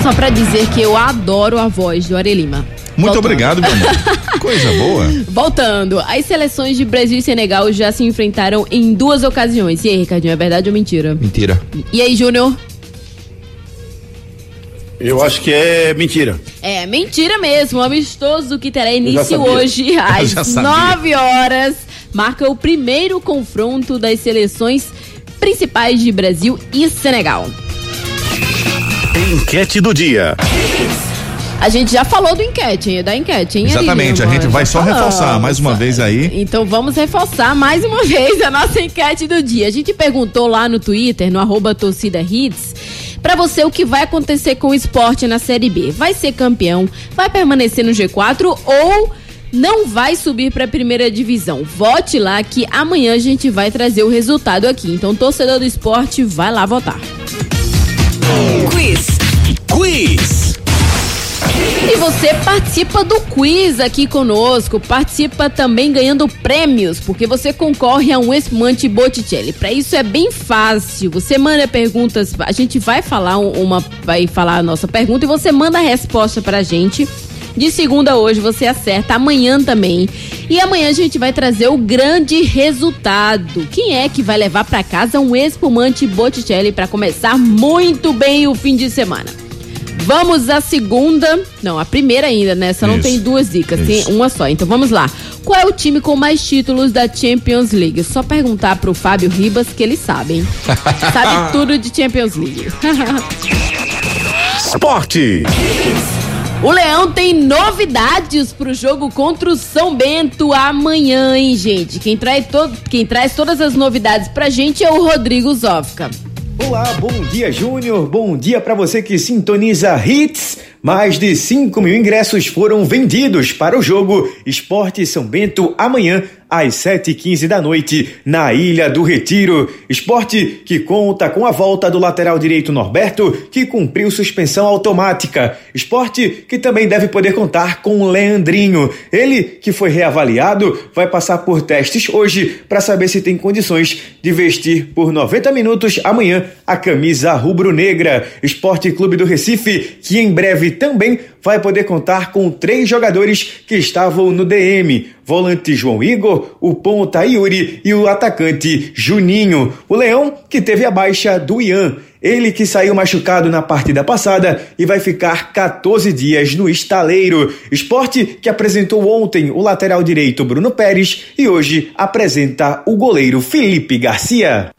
Só pra dizer que eu adoro a voz do Arelima. Muito Voltando. obrigado, meu amor. Coisa boa. Voltando, as seleções de Brasil e Senegal já se enfrentaram em duas ocasiões. E aí, Ricardinho, é verdade ou mentira? Mentira. E aí, Júnior? Eu acho que é mentira. É, mentira mesmo. O amistoso que terá início hoje às 9 horas marca o primeiro confronto das seleções principais de Brasil e Senegal. Enquete do dia. A gente já falou do enquete, da enquete, hein? Exatamente, a gente vai só reforçar mais uma vez aí. Então vamos reforçar mais uma vez a nossa enquete do dia. A gente perguntou lá no Twitter, no arroba torcida hits, para você o que vai acontecer com o esporte na Série B. Vai ser campeão, vai permanecer no G4 ou não vai subir para a primeira divisão. Vote lá que amanhã a gente vai trazer o resultado aqui. Então, torcedor do esporte, vai lá votar. Quiz. Quiz. E você participa do quiz aqui conosco, participa também ganhando prêmios, porque você concorre a um espumante Botticelli. Para isso é bem fácil. Você manda perguntas, a gente vai falar uma, vai falar a nossa pergunta e você manda a resposta pra gente. De segunda a hoje você acerta, amanhã também. E amanhã a gente vai trazer o grande resultado. Quem é que vai levar para casa um espumante Botticelli para começar muito bem o fim de semana? Vamos à segunda. Não, a primeira ainda, né? Só não Isso. tem duas dicas, Isso. tem uma só. Então vamos lá. Qual é o time com mais títulos da Champions League? Só perguntar pro Fábio Ribas que ele sabe, hein? sabe tudo de Champions League. Esporte. O Leão tem novidades pro jogo contra o São Bento amanhã, hein, gente? Quem traz, to quem traz todas as novidades pra gente é o Rodrigo Zofka. Olá, bom dia Júnior, bom dia para você que sintoniza Hits. Mais de 5 mil ingressos foram vendidos para o jogo Esporte São Bento amanhã às 7h15 da noite na Ilha do Retiro. Esporte que conta com a volta do lateral direito Norberto, que cumpriu suspensão automática. Esporte que também deve poder contar com Leandrinho. Ele, que foi reavaliado, vai passar por testes hoje para saber se tem condições de vestir por 90 minutos amanhã a camisa rubro-negra. Esporte Clube do Recife, que em breve também vai poder contar com três jogadores que estavam no DM: volante João Igor, o ponta Yuri e o atacante Juninho. O Leão, que teve a baixa do Ian. Ele que saiu machucado na partida passada e vai ficar 14 dias no estaleiro. Esporte que apresentou ontem o lateral direito Bruno Pérez e hoje apresenta o goleiro Felipe Garcia.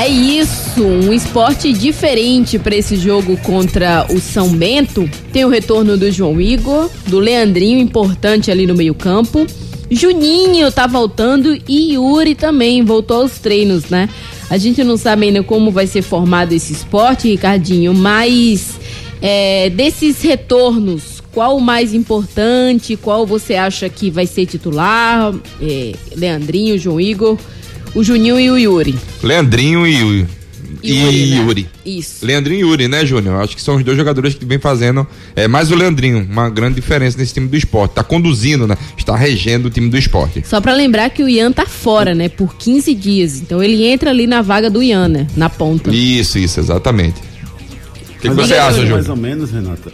É isso, um esporte diferente para esse jogo contra o São Bento. Tem o retorno do João Igor, do Leandrinho, importante ali no meio-campo. Juninho tá voltando e Yuri também voltou aos treinos, né? A gente não sabe ainda como vai ser formado esse esporte, Ricardinho, mas é, desses retornos, qual o mais importante? Qual você acha que vai ser titular? É, Leandrinho, João Igor, o Juninho e o Yuri. Leandrinho e Yuri. E Yuri, né? Yuri. Isso. Leandrinho e Yuri, né, Júnior? Acho que são os dois jogadores que vem fazendo. É mais o Leandrinho, uma grande diferença nesse time do esporte. Tá conduzindo, né? Está regendo o time do esporte. Só pra lembrar que o Ian tá fora, né? Por 15 dias. Então ele entra ali na vaga do Ian, né? Na ponta. Isso, isso, exatamente. O que, que você acha, Júnior? Mais ou menos, Renata.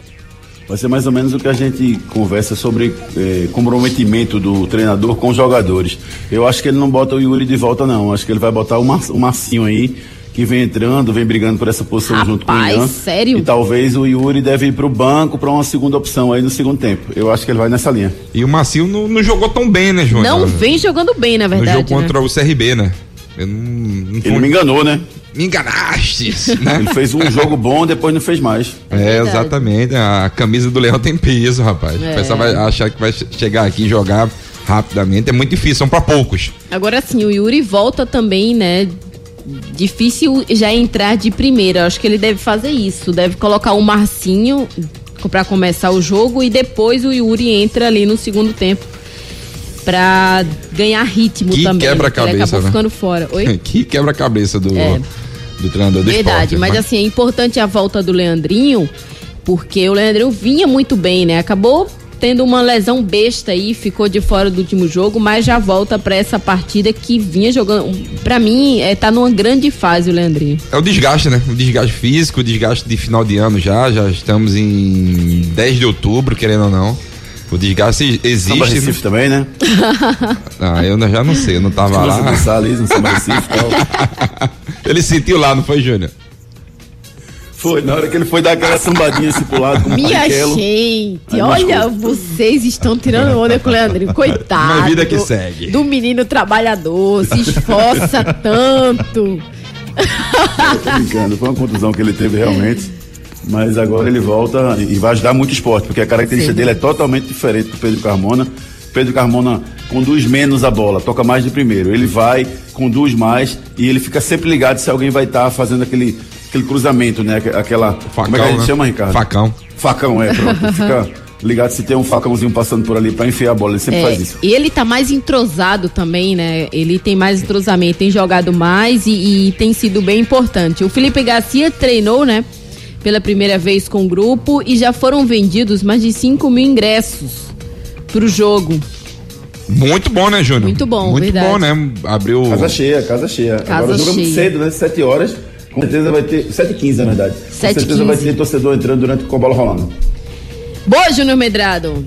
Vai ser mais ou menos o que a gente conversa sobre eh, comprometimento do treinador com os jogadores. Eu acho que ele não bota o Yuri de volta, não. Acho que ele vai botar o, Mar- o Marcinho aí, que vem entrando, vem brigando por essa posição junto com o Rapaz, Ian. sério? E talvez o Yuri deve ir pro banco para uma segunda opção aí no segundo tempo. Eu acho que ele vai nessa linha. E o Macio não, não jogou tão bem, né, Júnior? Não vem jogando bem, na No verdade. jogo contra né? o CRB, né? Eu não, não Ele me enganou, né? Me enganaste, né? Ele fez um jogo bom, depois não fez mais. É, exatamente. A camisa do Leão tem peso, rapaz. É. O pessoal vai achar que vai che- chegar aqui e jogar rapidamente. É muito difícil, são pra poucos. Agora sim, o Yuri volta também, né? Difícil já entrar de primeira. Acho que ele deve fazer isso. Deve colocar o Marcinho pra começar o jogo e depois o Yuri entra ali no segundo tempo pra ganhar ritmo Que também. quebra-cabeça, Ele acabou né? ficando fora. Oi? que quebra-cabeça do, É. do treinador do Verdade, esporte. mas assim, é importante a volta do Leandrinho, porque o Leandrinho vinha muito bem, né? Acabou tendo uma lesão besta aí, ficou de fora do último jogo, mas já volta pra essa partida que vinha jogando. Pra mim, é, tá numa grande fase o Leandrinho. É o desgaste, né? O desgaste físico, o desgaste de final de ano já. Já estamos em 10 de outubro, querendo ou não. O desgaste existe. Samba Recife também, né? Ah, eu já não sei, eu não tava Você lá. dançar ali no Samba Recife tal. Ele sentiu lá, não foi, Júnior? Foi, na hora que ele foi dar aquela sambadinha assim pro lado com o Minha gente, Aí olha, vocês estão tirando onda com o Leandrinho. Coitado. Uma vida que do- segue. Do menino trabalhador, se esforça tanto. Tô brincando, foi uma contusão que ele teve realmente. Mas agora ele volta e vai ajudar muito o esporte, porque a característica Sim. dele é totalmente diferente do Pedro Carmona. Pedro Carmona conduz menos a bola, toca mais de primeiro. Ele vai, conduz mais e ele fica sempre ligado se alguém vai estar fazendo aquele, aquele cruzamento, né? Aquela. como é que a gente né? chama, Ricardo? Facão. Facão, é, pronto. Fica ligado se tem um facãozinho passando por ali pra enfiar a bola. Ele sempre É, faz isso. E ele tá mais entrosado também, né? Ele tem mais entrosamento, tem jogado mais e, e tem sido bem importante. O Felipe Garcia treinou, né? Pela primeira vez com o grupo e já foram vendidos mais de 5 mil ingressos pro jogo. Muito bom, né, Júnior? Muito bom, Muito verdade. bom, né? Abriu. Casa cheia, casa cheia. Casa Agora o jogo é muito cheia. cedo, né? 7 horas. Com certeza vai ter. 7h15, na verdade. Com 7h15. certeza vai ter torcedor entrando durante com a bola rolando. Boa, Júnior Medrado.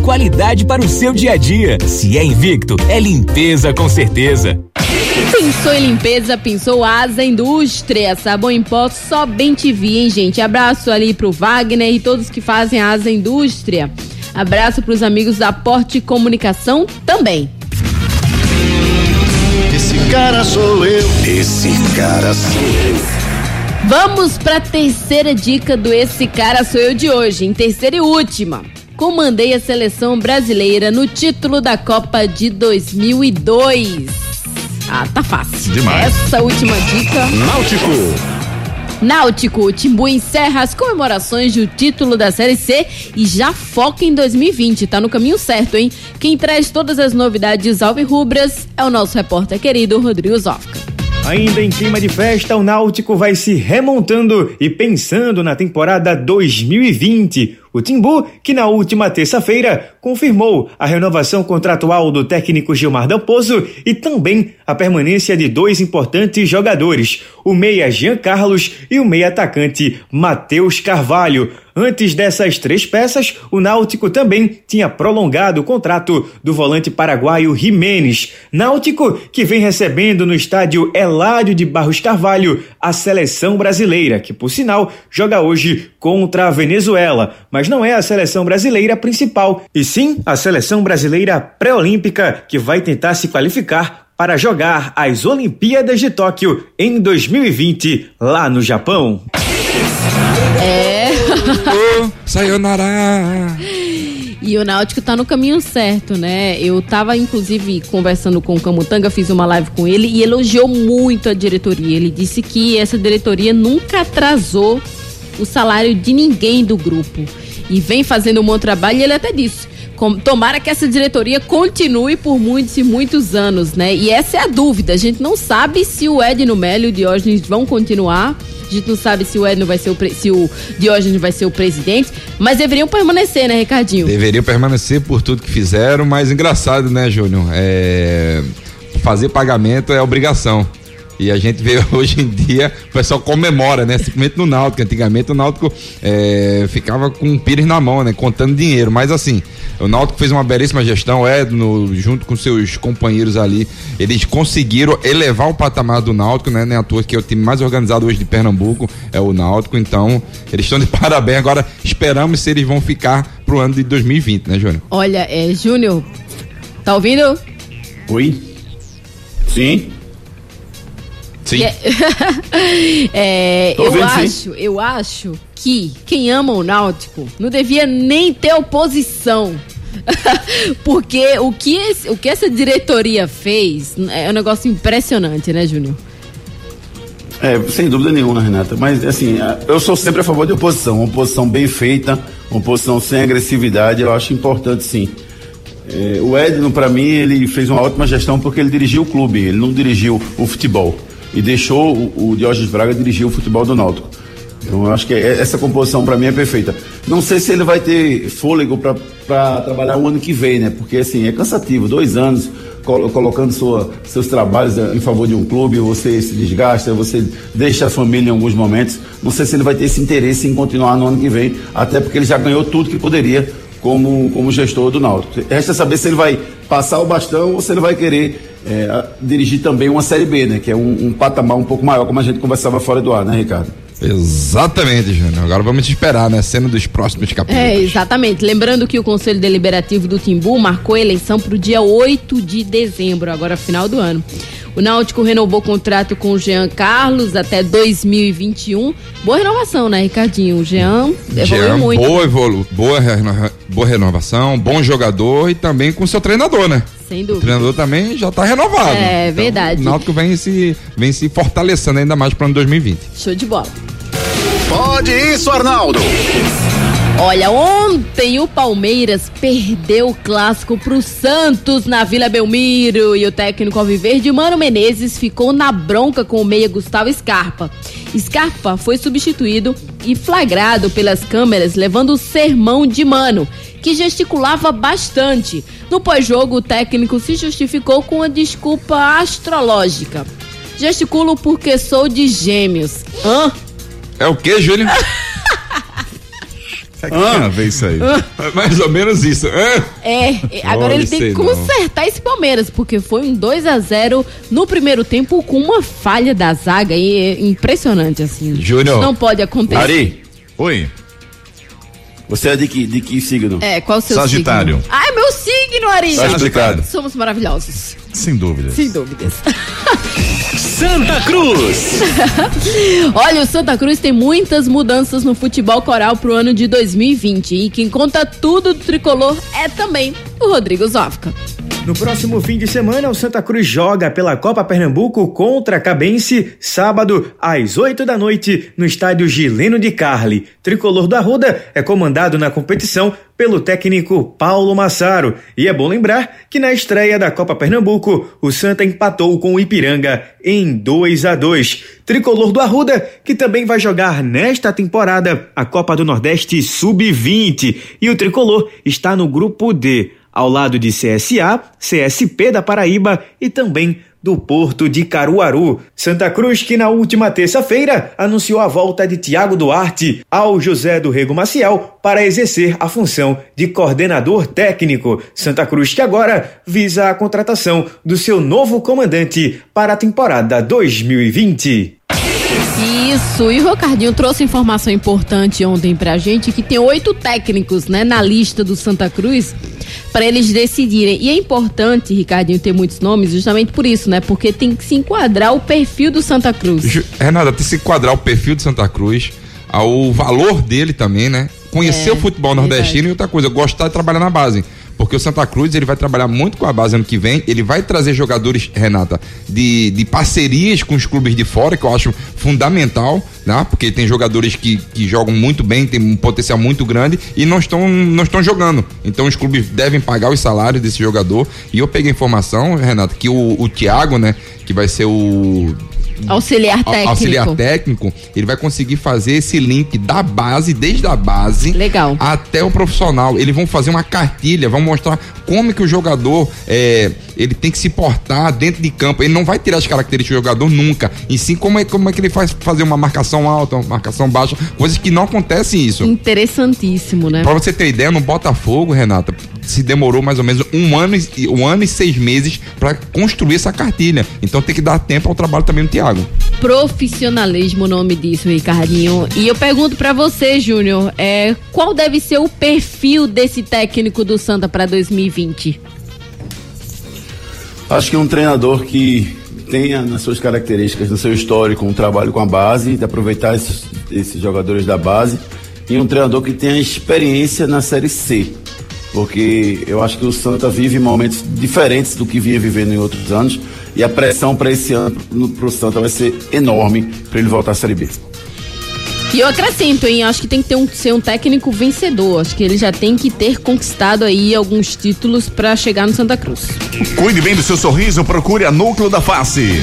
qualidade para o seu dia a dia. Se é Invicto, é limpeza com certeza. Pensou em limpeza, pensou Asa Indústria. Sabão em pó só bem te vi, hein, gente? Abraço ali pro Wagner e todos que fazem a Asa Indústria. Abraço pros amigos da Porte Comunicação também. Esse cara sou eu. Esse cara sou eu. Vamos pra terceira dica do Esse Cara Sou Eu de hoje, em terceira e última. Comandei a seleção brasileira no título da Copa de 2002. Ah, tá fácil. Demais. Essa última dica. Náutico. Náutico, o Timbu encerra as comemorações do título da Série C e já foca em 2020. Tá no caminho certo, hein? Quem traz todas as novidades alvirrubras é o nosso repórter querido Rodrigo Zofka. Ainda em clima de festa, o Náutico vai se remontando e pensando na temporada 2020. O Timbu, que na última terça-feira confirmou a renovação contratual do técnico Gilmar Dalpozo e também a permanência de dois importantes jogadores, o meia Jean Carlos e o meia atacante Matheus Carvalho. Antes dessas três peças, o Náutico também tinha prolongado o contrato do volante paraguaio Jimenez. Náutico que vem recebendo no estádio Eládio de Barros Carvalho a seleção brasileira, que por sinal joga hoje contra a Venezuela, mas não é a seleção brasileira principal, e sim a seleção brasileira pré-olímpica que vai tentar se qualificar para jogar as Olimpíadas de Tóquio em 2020 lá no Japão. É. Sayonara. E o Náutico tá no caminho certo, né? Eu tava, inclusive, conversando com o Camutanga, fiz uma live com ele e elogiou muito a diretoria. Ele disse que essa diretoria nunca atrasou o salário de ninguém do grupo. E vem fazendo um bom trabalho e ele até disse. Tomara que essa diretoria continue por muitos e muitos anos, né? E essa é a dúvida. A gente não sabe se o Edno Melo e o Diógenes vão continuar. A gente não sabe se o Edno vai ser o se o Diógenes vai ser o presidente, mas deveriam permanecer, né, Ricardinho? Deveriam permanecer por tudo que fizeram, mas engraçado, né, Júnior? É... Fazer pagamento é obrigação. E a gente vê hoje em dia, o pessoal comemora, né? Simplesmente no Náutico. Antigamente o Náutico é, ficava com um pires na mão, né? Contando dinheiro. Mas assim, o Náutico fez uma belíssima gestão, Edno, junto com seus companheiros ali, eles conseguiram elevar o patamar do Náutico, né? Nem à toa que é o time mais organizado hoje de Pernambuco, é o Náutico. Então, eles estão de parabéns. Agora, esperamos se eles vão ficar pro ano de 2020, né, Júnior? Olha, é, Júnior, tá ouvindo? Oi? Sim? Sim. É, Tô eu sim. acho, eu acho que quem ama o Náutico não devia nem ter oposição. Porque o que, esse- o que essa diretoria fez é um negócio impressionante, né, Júnior? É, sem dúvida nenhuma, Renata. Mas, assim, eu sou sempre a favor de oposição. Uma oposição bem feita, uma oposição sem agressividade, eu acho importante, sim. É, o Edno, para mim, ele fez uma ótima gestão porque ele dirigiu o clube, ele não dirigiu o futebol. E deixou o, o Diógenes Braga dirigir o futebol do Náutico. Então, eu acho que é- essa composição, para mim, é perfeita. Não sei se ele vai ter fôlego para trabalhar o ano que vem, né? Porque, assim, é cansativo. Dois anos colo- colocando sua, seus trabalhos eh, em favor de um clube, você se desgasta, você deixa a família em alguns momentos. Não sei se ele vai ter esse interesse em continuar no ano que vem, até porque ele já ganhou tudo que poderia como, como gestor do Náutico. Resta saber se ele vai passar o bastão ou se ele vai querer a- dirigir também uma Série B, né? Que é um, um patamar um pouco maior, como a gente conversava fora do ar, né, Ricardo? Exatamente, Júnior. Agora vamos esperar, né? Cena dos próximos capítulos. É, exatamente. Lembrando que o Conselho Deliberativo do Timbu marcou a eleição para o dia 8 de dezembro, agora final do ano. O Náutico renovou o contrato com o Jean Carlos até 2021. Boa renovação, né, Ricardinho? O Jean evoluiu Jean, muito. boa, evolu boa, reno- boa renovação, bom jogador e também com seu treinador, né? Sem O dúvida. treinador também já tá renovado. É, verdade. O Náutico vem se, vem se fortalecendo ainda mais para o ano 2020. Show de bola. Pode isso, Arnaldo. Olha, ontem o Palmeiras perdeu o clássico pro Santos na Vila Belmiro e o técnico Alviverde Mano Menezes ficou na bronca com o meia Gustavo Scarpa. Scarpa foi substituído e flagrado pelas câmeras levando o sermão de Mano, que gesticulava bastante. No pós-jogo, o técnico se justificou com a desculpa astrológica. Gesticulo porque sou de gêmeos. Hã? É o que, Júnior? Tem a ver isso aí. Mais ou menos isso. Hã? É, agora ele Pode tem que ser, não. consertar esse Palmeiras, porque foi um 2 a 0 no primeiro tempo com uma falha da zaga aí, é impressionante assim. Júnior. Isso Não pode acontecer. Ari. Oi. Você é de que, de que signo? É, qual o seu Sagitário. signo? Ah, é meu signo, Ari. Tá explicado. Somos maravilhosos. Sem dúvidas. Sem dúvidas. Santa Cruz. Olha, o Santa Cruz tem muitas mudanças no futebol coral pro ano de 2020 e quem conta tudo do tricolor é também o Rodrigo Zofka. No próximo fim de semana, o Santa Cruz joga pela Copa Pernambuco contra Cabense, sábado, às 8 da noite, no estádio Gileno de Carli. Tricolor do Arruda é comandado na competição pelo técnico Paulo Massaro. E é bom lembrar que na estreia da Copa Pernambuco, o Santa empatou com o Ipiranga em 2 a 2. Tricolor do Arruda, que também vai jogar nesta temporada a Copa do Nordeste Sub-20. E o Tricolor está no grupo D ao lado de CSA, CSP da Paraíba e também do Porto de Caruaru. Santa Cruz, que na última terça-feira anunciou a volta de Tiago Duarte ao José do Rego Maciel para exercer a função de coordenador técnico. Santa Cruz, que agora visa a contratação do seu novo comandante para a temporada 2020. Isso, e o Rocardinho trouxe informação importante ontem pra gente que tem oito técnicos, né, na lista do Santa Cruz para eles decidirem. E é importante, Ricardinho, ter muitos nomes justamente por isso, né? Porque tem que se enquadrar o perfil do Santa Cruz. Renata, tem que se enquadrar o perfil de Santa Cruz, ao valor dele também, né? Conhecer É, o futebol nordestino e outra coisa, gostar de trabalhar na base. Porque o Santa Cruz ele vai trabalhar muito com a base ano que vem. Ele vai trazer jogadores, Renata, de, de parcerias com os clubes de fora, que eu acho fundamental, né? Porque tem jogadores que, que jogam muito bem, tem um potencial muito grande e não estão, não estão jogando. Então os clubes devem pagar os salários desse jogador. E eu peguei informação, Renata, que o, o Thiago, né? Que vai ser o Auxiliar Au- técnico. auxiliar técnico, ele vai conseguir fazer esse link da base, desde a base Legal. até o profissional. Eles vão fazer uma cartilha, vão mostrar como que o jogador é, ele tem que se portar dentro de campo. Ele não vai tirar as características do jogador nunca. E sim como é, como é que ele faz fazer uma marcação alta, uma marcação baixa, coisas que não acontecem isso. Interessantíssimo, né? Pra você ter ideia, no Botafogo, Renata, se demorou mais ou menos um ano e, um ano e seis meses pra construir essa cartilha. Então tem que dar tempo ao trabalho também do Thiago. Profissionalismo o nome disso, Ricardinho. E eu pergunto pra você, Júnior, é, qual deve ser o perfil desse técnico do Santa pra 2020? Acho que um treinador que tenha nas suas características, no seu histórico, um trabalho com a base, de aproveitar esses, esses jogadores da base, e um treinador que tenha experiência na Série C. Porque eu acho que o Santa vive momentos diferentes do que vinha vivendo em outros anos, e a pressão para esse ano para o Santa vai ser enorme para ele voltar à Série B. E eu acrescento, hein? Acho que tem que ter um, ser um técnico vencedor. Acho que ele já tem que ter conquistado aí alguns títulos pra chegar no Santa Cruz. Cuide bem do seu sorriso, procure a Núcleo da Face.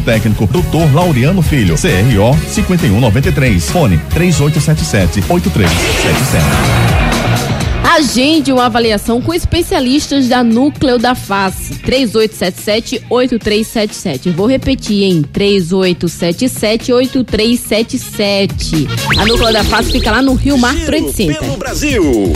técnico, Dr. Laureano Filho, CRO 5193, fone 3877 8377. Agende uma avaliação com especialistas da Núcleo da Face. 3877-8377. Vou repetir, hein? 3877-8377. A Núcleo da Face fica lá no Rio Mar Trade Center. Pelo Brasil.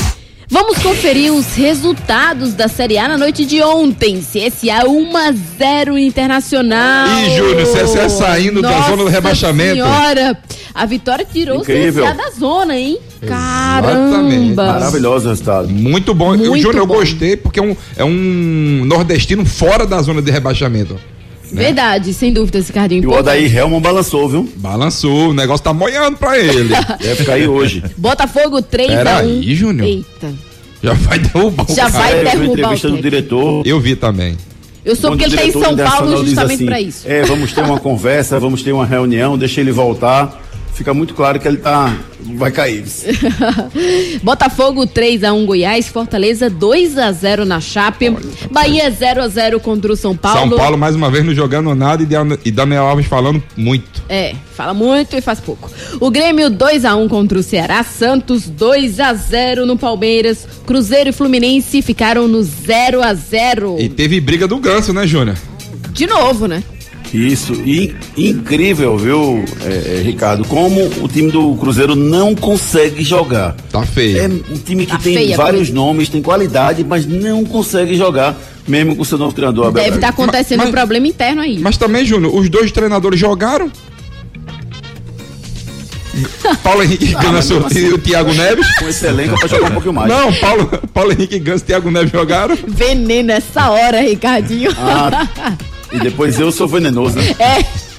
Vamos conferir os resultados da Série A na noite de ontem. CSA 1 a 0 Internacional. Ih, Júnior, CSA saindo da Nossa zona do rebaixamento. Senhora. A vitória tirou o Incrível. CSA da zona, hein? Exatamente. Caramba! Maravilhoso o resultado. Muito bom. Muito o Júnior, eu gostei porque é um, é um nordestino fora da zona de rebaixamento. Verdade, sem dúvida, Ricardinho. E o Odair Helman balançou, viu? Balançou, o negócio tá moiando pra ele. Deve cair hoje. Botafogo 3 Pera a 1 aí, Júnior. Eita. Já vai derrubar o Já cara. vai É, eu vi a derrubar entrevista o do diretor. Eu vi também. Eu soube que Quando ele tá em São Paulo justamente assim, pra isso. É, vamos ter uma conversa, vamos ter uma reunião, deixa ele voltar. Fica muito claro que ele tá. vai cair. Botafogo 3 a 1 Goiás, Fortaleza 2 a 0 na Chape, Bahia 0 a 0 contra o São Paulo. São Paulo mais uma vez não jogando nada e e Daniel Alves falando muito. É, fala muito e faz pouco. O Grêmio 2 a 1 contra o Ceará, Santos 2 a 0 no Palmeiras, Cruzeiro e Fluminense ficaram no 0 a 0. E teve briga do Ganso, né, Júnior? De novo, né? Isso, e incrível, viu, é, é, Ricardo, como o time do Cruzeiro não consegue jogar. Tá feio. É um time que Tá tem feia vários coisa. nomes, tem qualidade, mas não consegue jogar, mesmo com o seu novo treinador. Abel Deve estar Braga. acontecendo Mas- um problema interno aí. Mas também, Júnior, os dois treinadores jogaram. Paulo Henrique Ah, mesmo assim- e o Thiago Neves. Com esse elenco pra jogar um pouquinho mais. Não, Paulo, Paulo Henrique Ganso e Thiago Neves jogaram. Veneno essa hora, Ricardinho. Ah, e depois eu sou venenoso, né? É.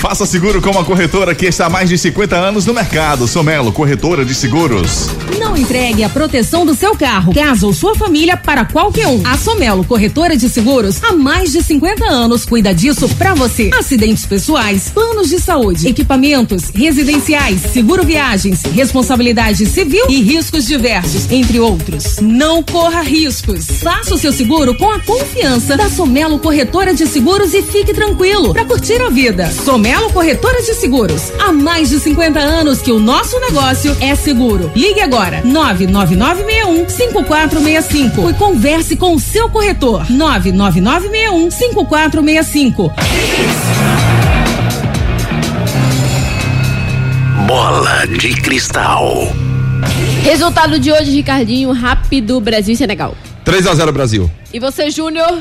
Faça seguro com uma corretora que está há mais de 50 anos no mercado. Somelo, corretora de seguros. Não entregue a proteção do seu carro, casa ou sua família para qualquer um. A Somelo Corretora de Seguros, há mais de 50 anos, cuida disso pra você. Acidentes pessoais, planos de saúde, equipamentos, residenciais, seguro viagens, responsabilidade civil e riscos diversos, entre outros. Não corra riscos. Faça o seu seguro com a confiança da Somelo Corretora de Seguros e fique tranquilo para curtir a vida. Somelo Corretora de Seguros, há mais de 50 anos que o nosso negócio é seguro. Ligue agora 99961 5465 e converse com o seu corretor 99961 5465. Bola de cristal. Resultado de hoje, Ricardinho, rápido, Brasil e Senegal. 3 a 0 Brasil. E você, Júnior?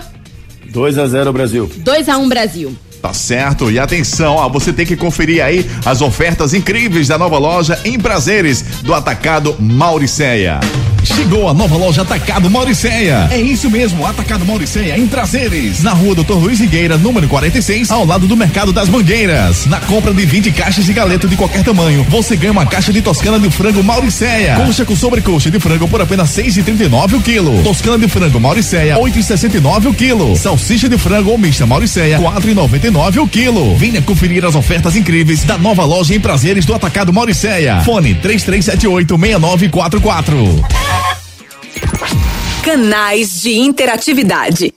2 a 0 Brasil. 2 a 1 Brasil. Tá certo. E atenção, ó, você tem que conferir aí as ofertas incríveis da nova loja em prazeres do Atacado Mauricéia. Chegou a nova loja Atacado Mauricéia. É isso mesmo, Atacado Mauricéia em Prazeres, na rua Doutor Luiz Higueira, número 46, ao lado do Mercado das Mangueiras. Na compra de 20 caixas de galeto de qualquer tamanho, você ganha uma caixa de toscana de frango Mauricéia. Coxa com sobrecoxa de frango por apenas 6,39 o quilo. Toscana de frango Mauricéia, 8,69 o quilo. Salsicha de frango ou mista Mauricéia, 4,99 o quilo. Venha conferir as ofertas incríveis da nova loja em Prazeres do Atacado Mauricéia. Fone 3378 6944. Canais de interatividade.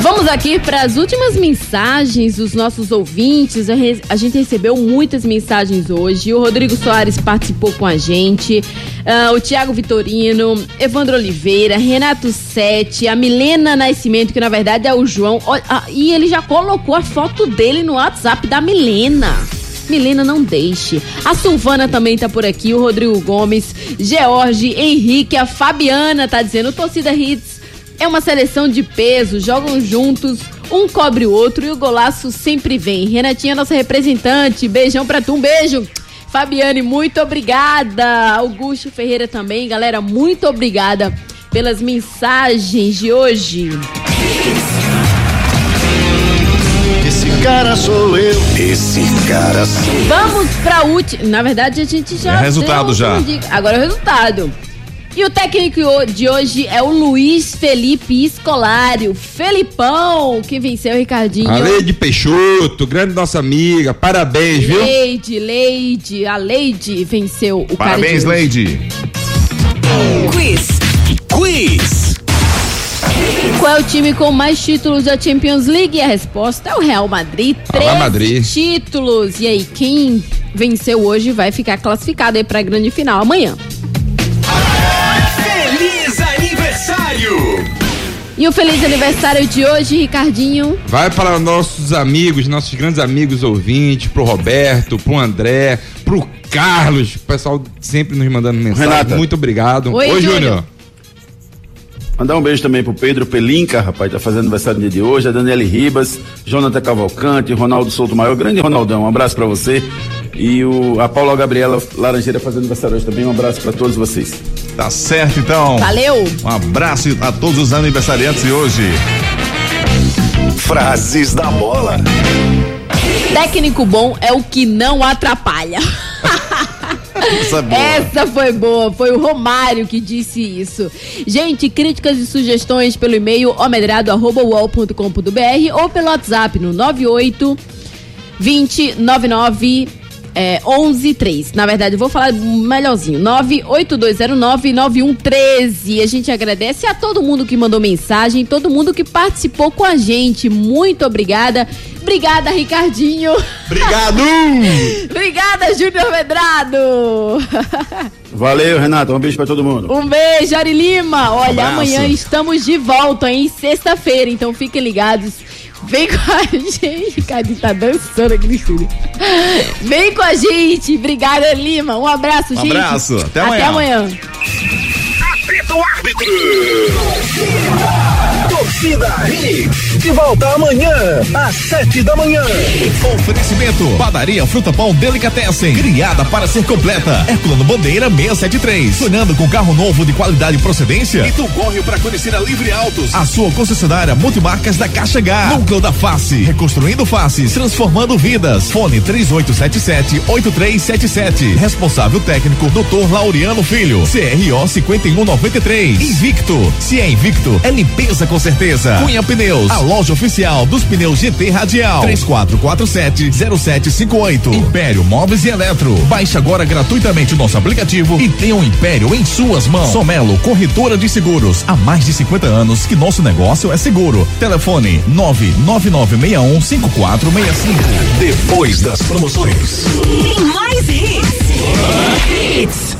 Vamos aqui para as últimas mensagens dos nossos ouvintes. A, gente recebeu muitas mensagens hoje. O Rodrigo Soares participou com a gente. ah, o Tiago Vitorino, Evandro Oliveira, Renato Sete, a Milena Nascimento, que na verdade é o João. Ah, e ele já colocou a foto dele no WhatsApp da Milena. Milena, não deixe. A Silvana também tá por aqui, o Rodrigo Gomes, George, Henrique, a Fabiana tá dizendo, torcida Hits é uma seleção de peso, jogam juntos, um cobre o outro e o golaço sempre vem. Renatinha, nossa representante, beijão pra tu, um beijo. Fabiane, muito obrigada. Augusto Ferreira também, galera, muito obrigada pelas mensagens de hoje. Esse cara sou eu. Esse cara sou eu. Vamos pra última. Na verdade, a gente já. É resultado deu já. Agora é o resultado. E o técnico de hoje é o Luiz Felipe Scolari, o Felipão, que venceu o Ricardinho. A Leide Peixoto, grande nossa amiga, parabéns, viu? Leide, Leide, a Leide venceu o Parabéns, cara de hoje. Leide. Quiz. Quiz. Qual é o time com mais títulos da Champions League? A resposta é o Real Madrid. Real Três Madrid. títulos. E aí, quem venceu hoje vai ficar classificado aí pra grande final amanhã. Feliz aniversário! E o feliz aniversário de hoje, Ricardinho. Vai para nossos amigos, nossos grandes amigos ouvintes, pro Roberto, pro André, pro Carlos, o pessoal sempre nos mandando mensagem. Renata. Muito obrigado. Oi, Júnior. Júnior. Mandar um beijo também pro Pedro Pelinca, rapaz, tá fazendo aniversário no dia de hoje, a Daniele Ribas, Jonathan Cavalcante, Ronaldo Souto Maior, grande Ronaldão, um abraço para você. E o, a Paula Gabriela Laranjeira fazendo aniversário hoje também, um abraço para todos vocês. Tá certo, então. Valeu. Um abraço a todos os aniversariantes de hoje. Frases da bola. Técnico bom é o que não atrapalha. Essa, é. Essa foi boa, foi o Romário que disse isso. Gente, críticas e sugestões pelo e-mail omedrado.uol.com.br ou pelo WhatsApp no 98 20 99 é, 11 3. Na verdade, eu vou falar melhorzinho. 98209 9113. A gente agradece a todo mundo que mandou mensagem, todo mundo que participou com a gente. Muito obrigada. Obrigada, Ricardinho. Obrigado! Obrigada, Júnior Medrado. Valeu, Renato. Um beijo pra todo mundo. Um beijo, Ari Lima. Olha, Abraço. amanhã estamos de volta, hein? Sexta-feira, então fiquem ligados. Vem com a gente. Ricardinho tá dançando aqui no estúdio. Vem com a gente. Obrigada, Lima. Um abraço, Um gente. abraço. Até Até amanhã. amanhã. Apita o árbitro. Torcida Hits. De volta amanhã, às sete da manhã. Oferecimento: Padaria Fruta Pão Delicatessen. Criada para ser completa. Herculano Bandeira 673. Sonhando com carro novo de qualidade e procedência? Então corre para conhecer a Livre Autos. A sua concessionária multimarcas da Caixa H. Núcleo da Face. Reconstruindo faces. Transformando vidas. Fone 3877-8377. Responsável técnico Dr. Laureano Filho. CRO 5193. Invicto. Se é Invicto, é limpeza com certeza. Cunha Pneus. A loja oficial dos pneus GT Radial. 3447-0758. Império Móveis e Eletro. Baixe agora gratuitamente o nosso aplicativo e tenha o Império em suas mãos. Somelo, corretora de seguros. Há mais de 50 anos que nosso negócio é seguro. Telefone 999615465. Depois das promoções. Tem mais hits. Hits.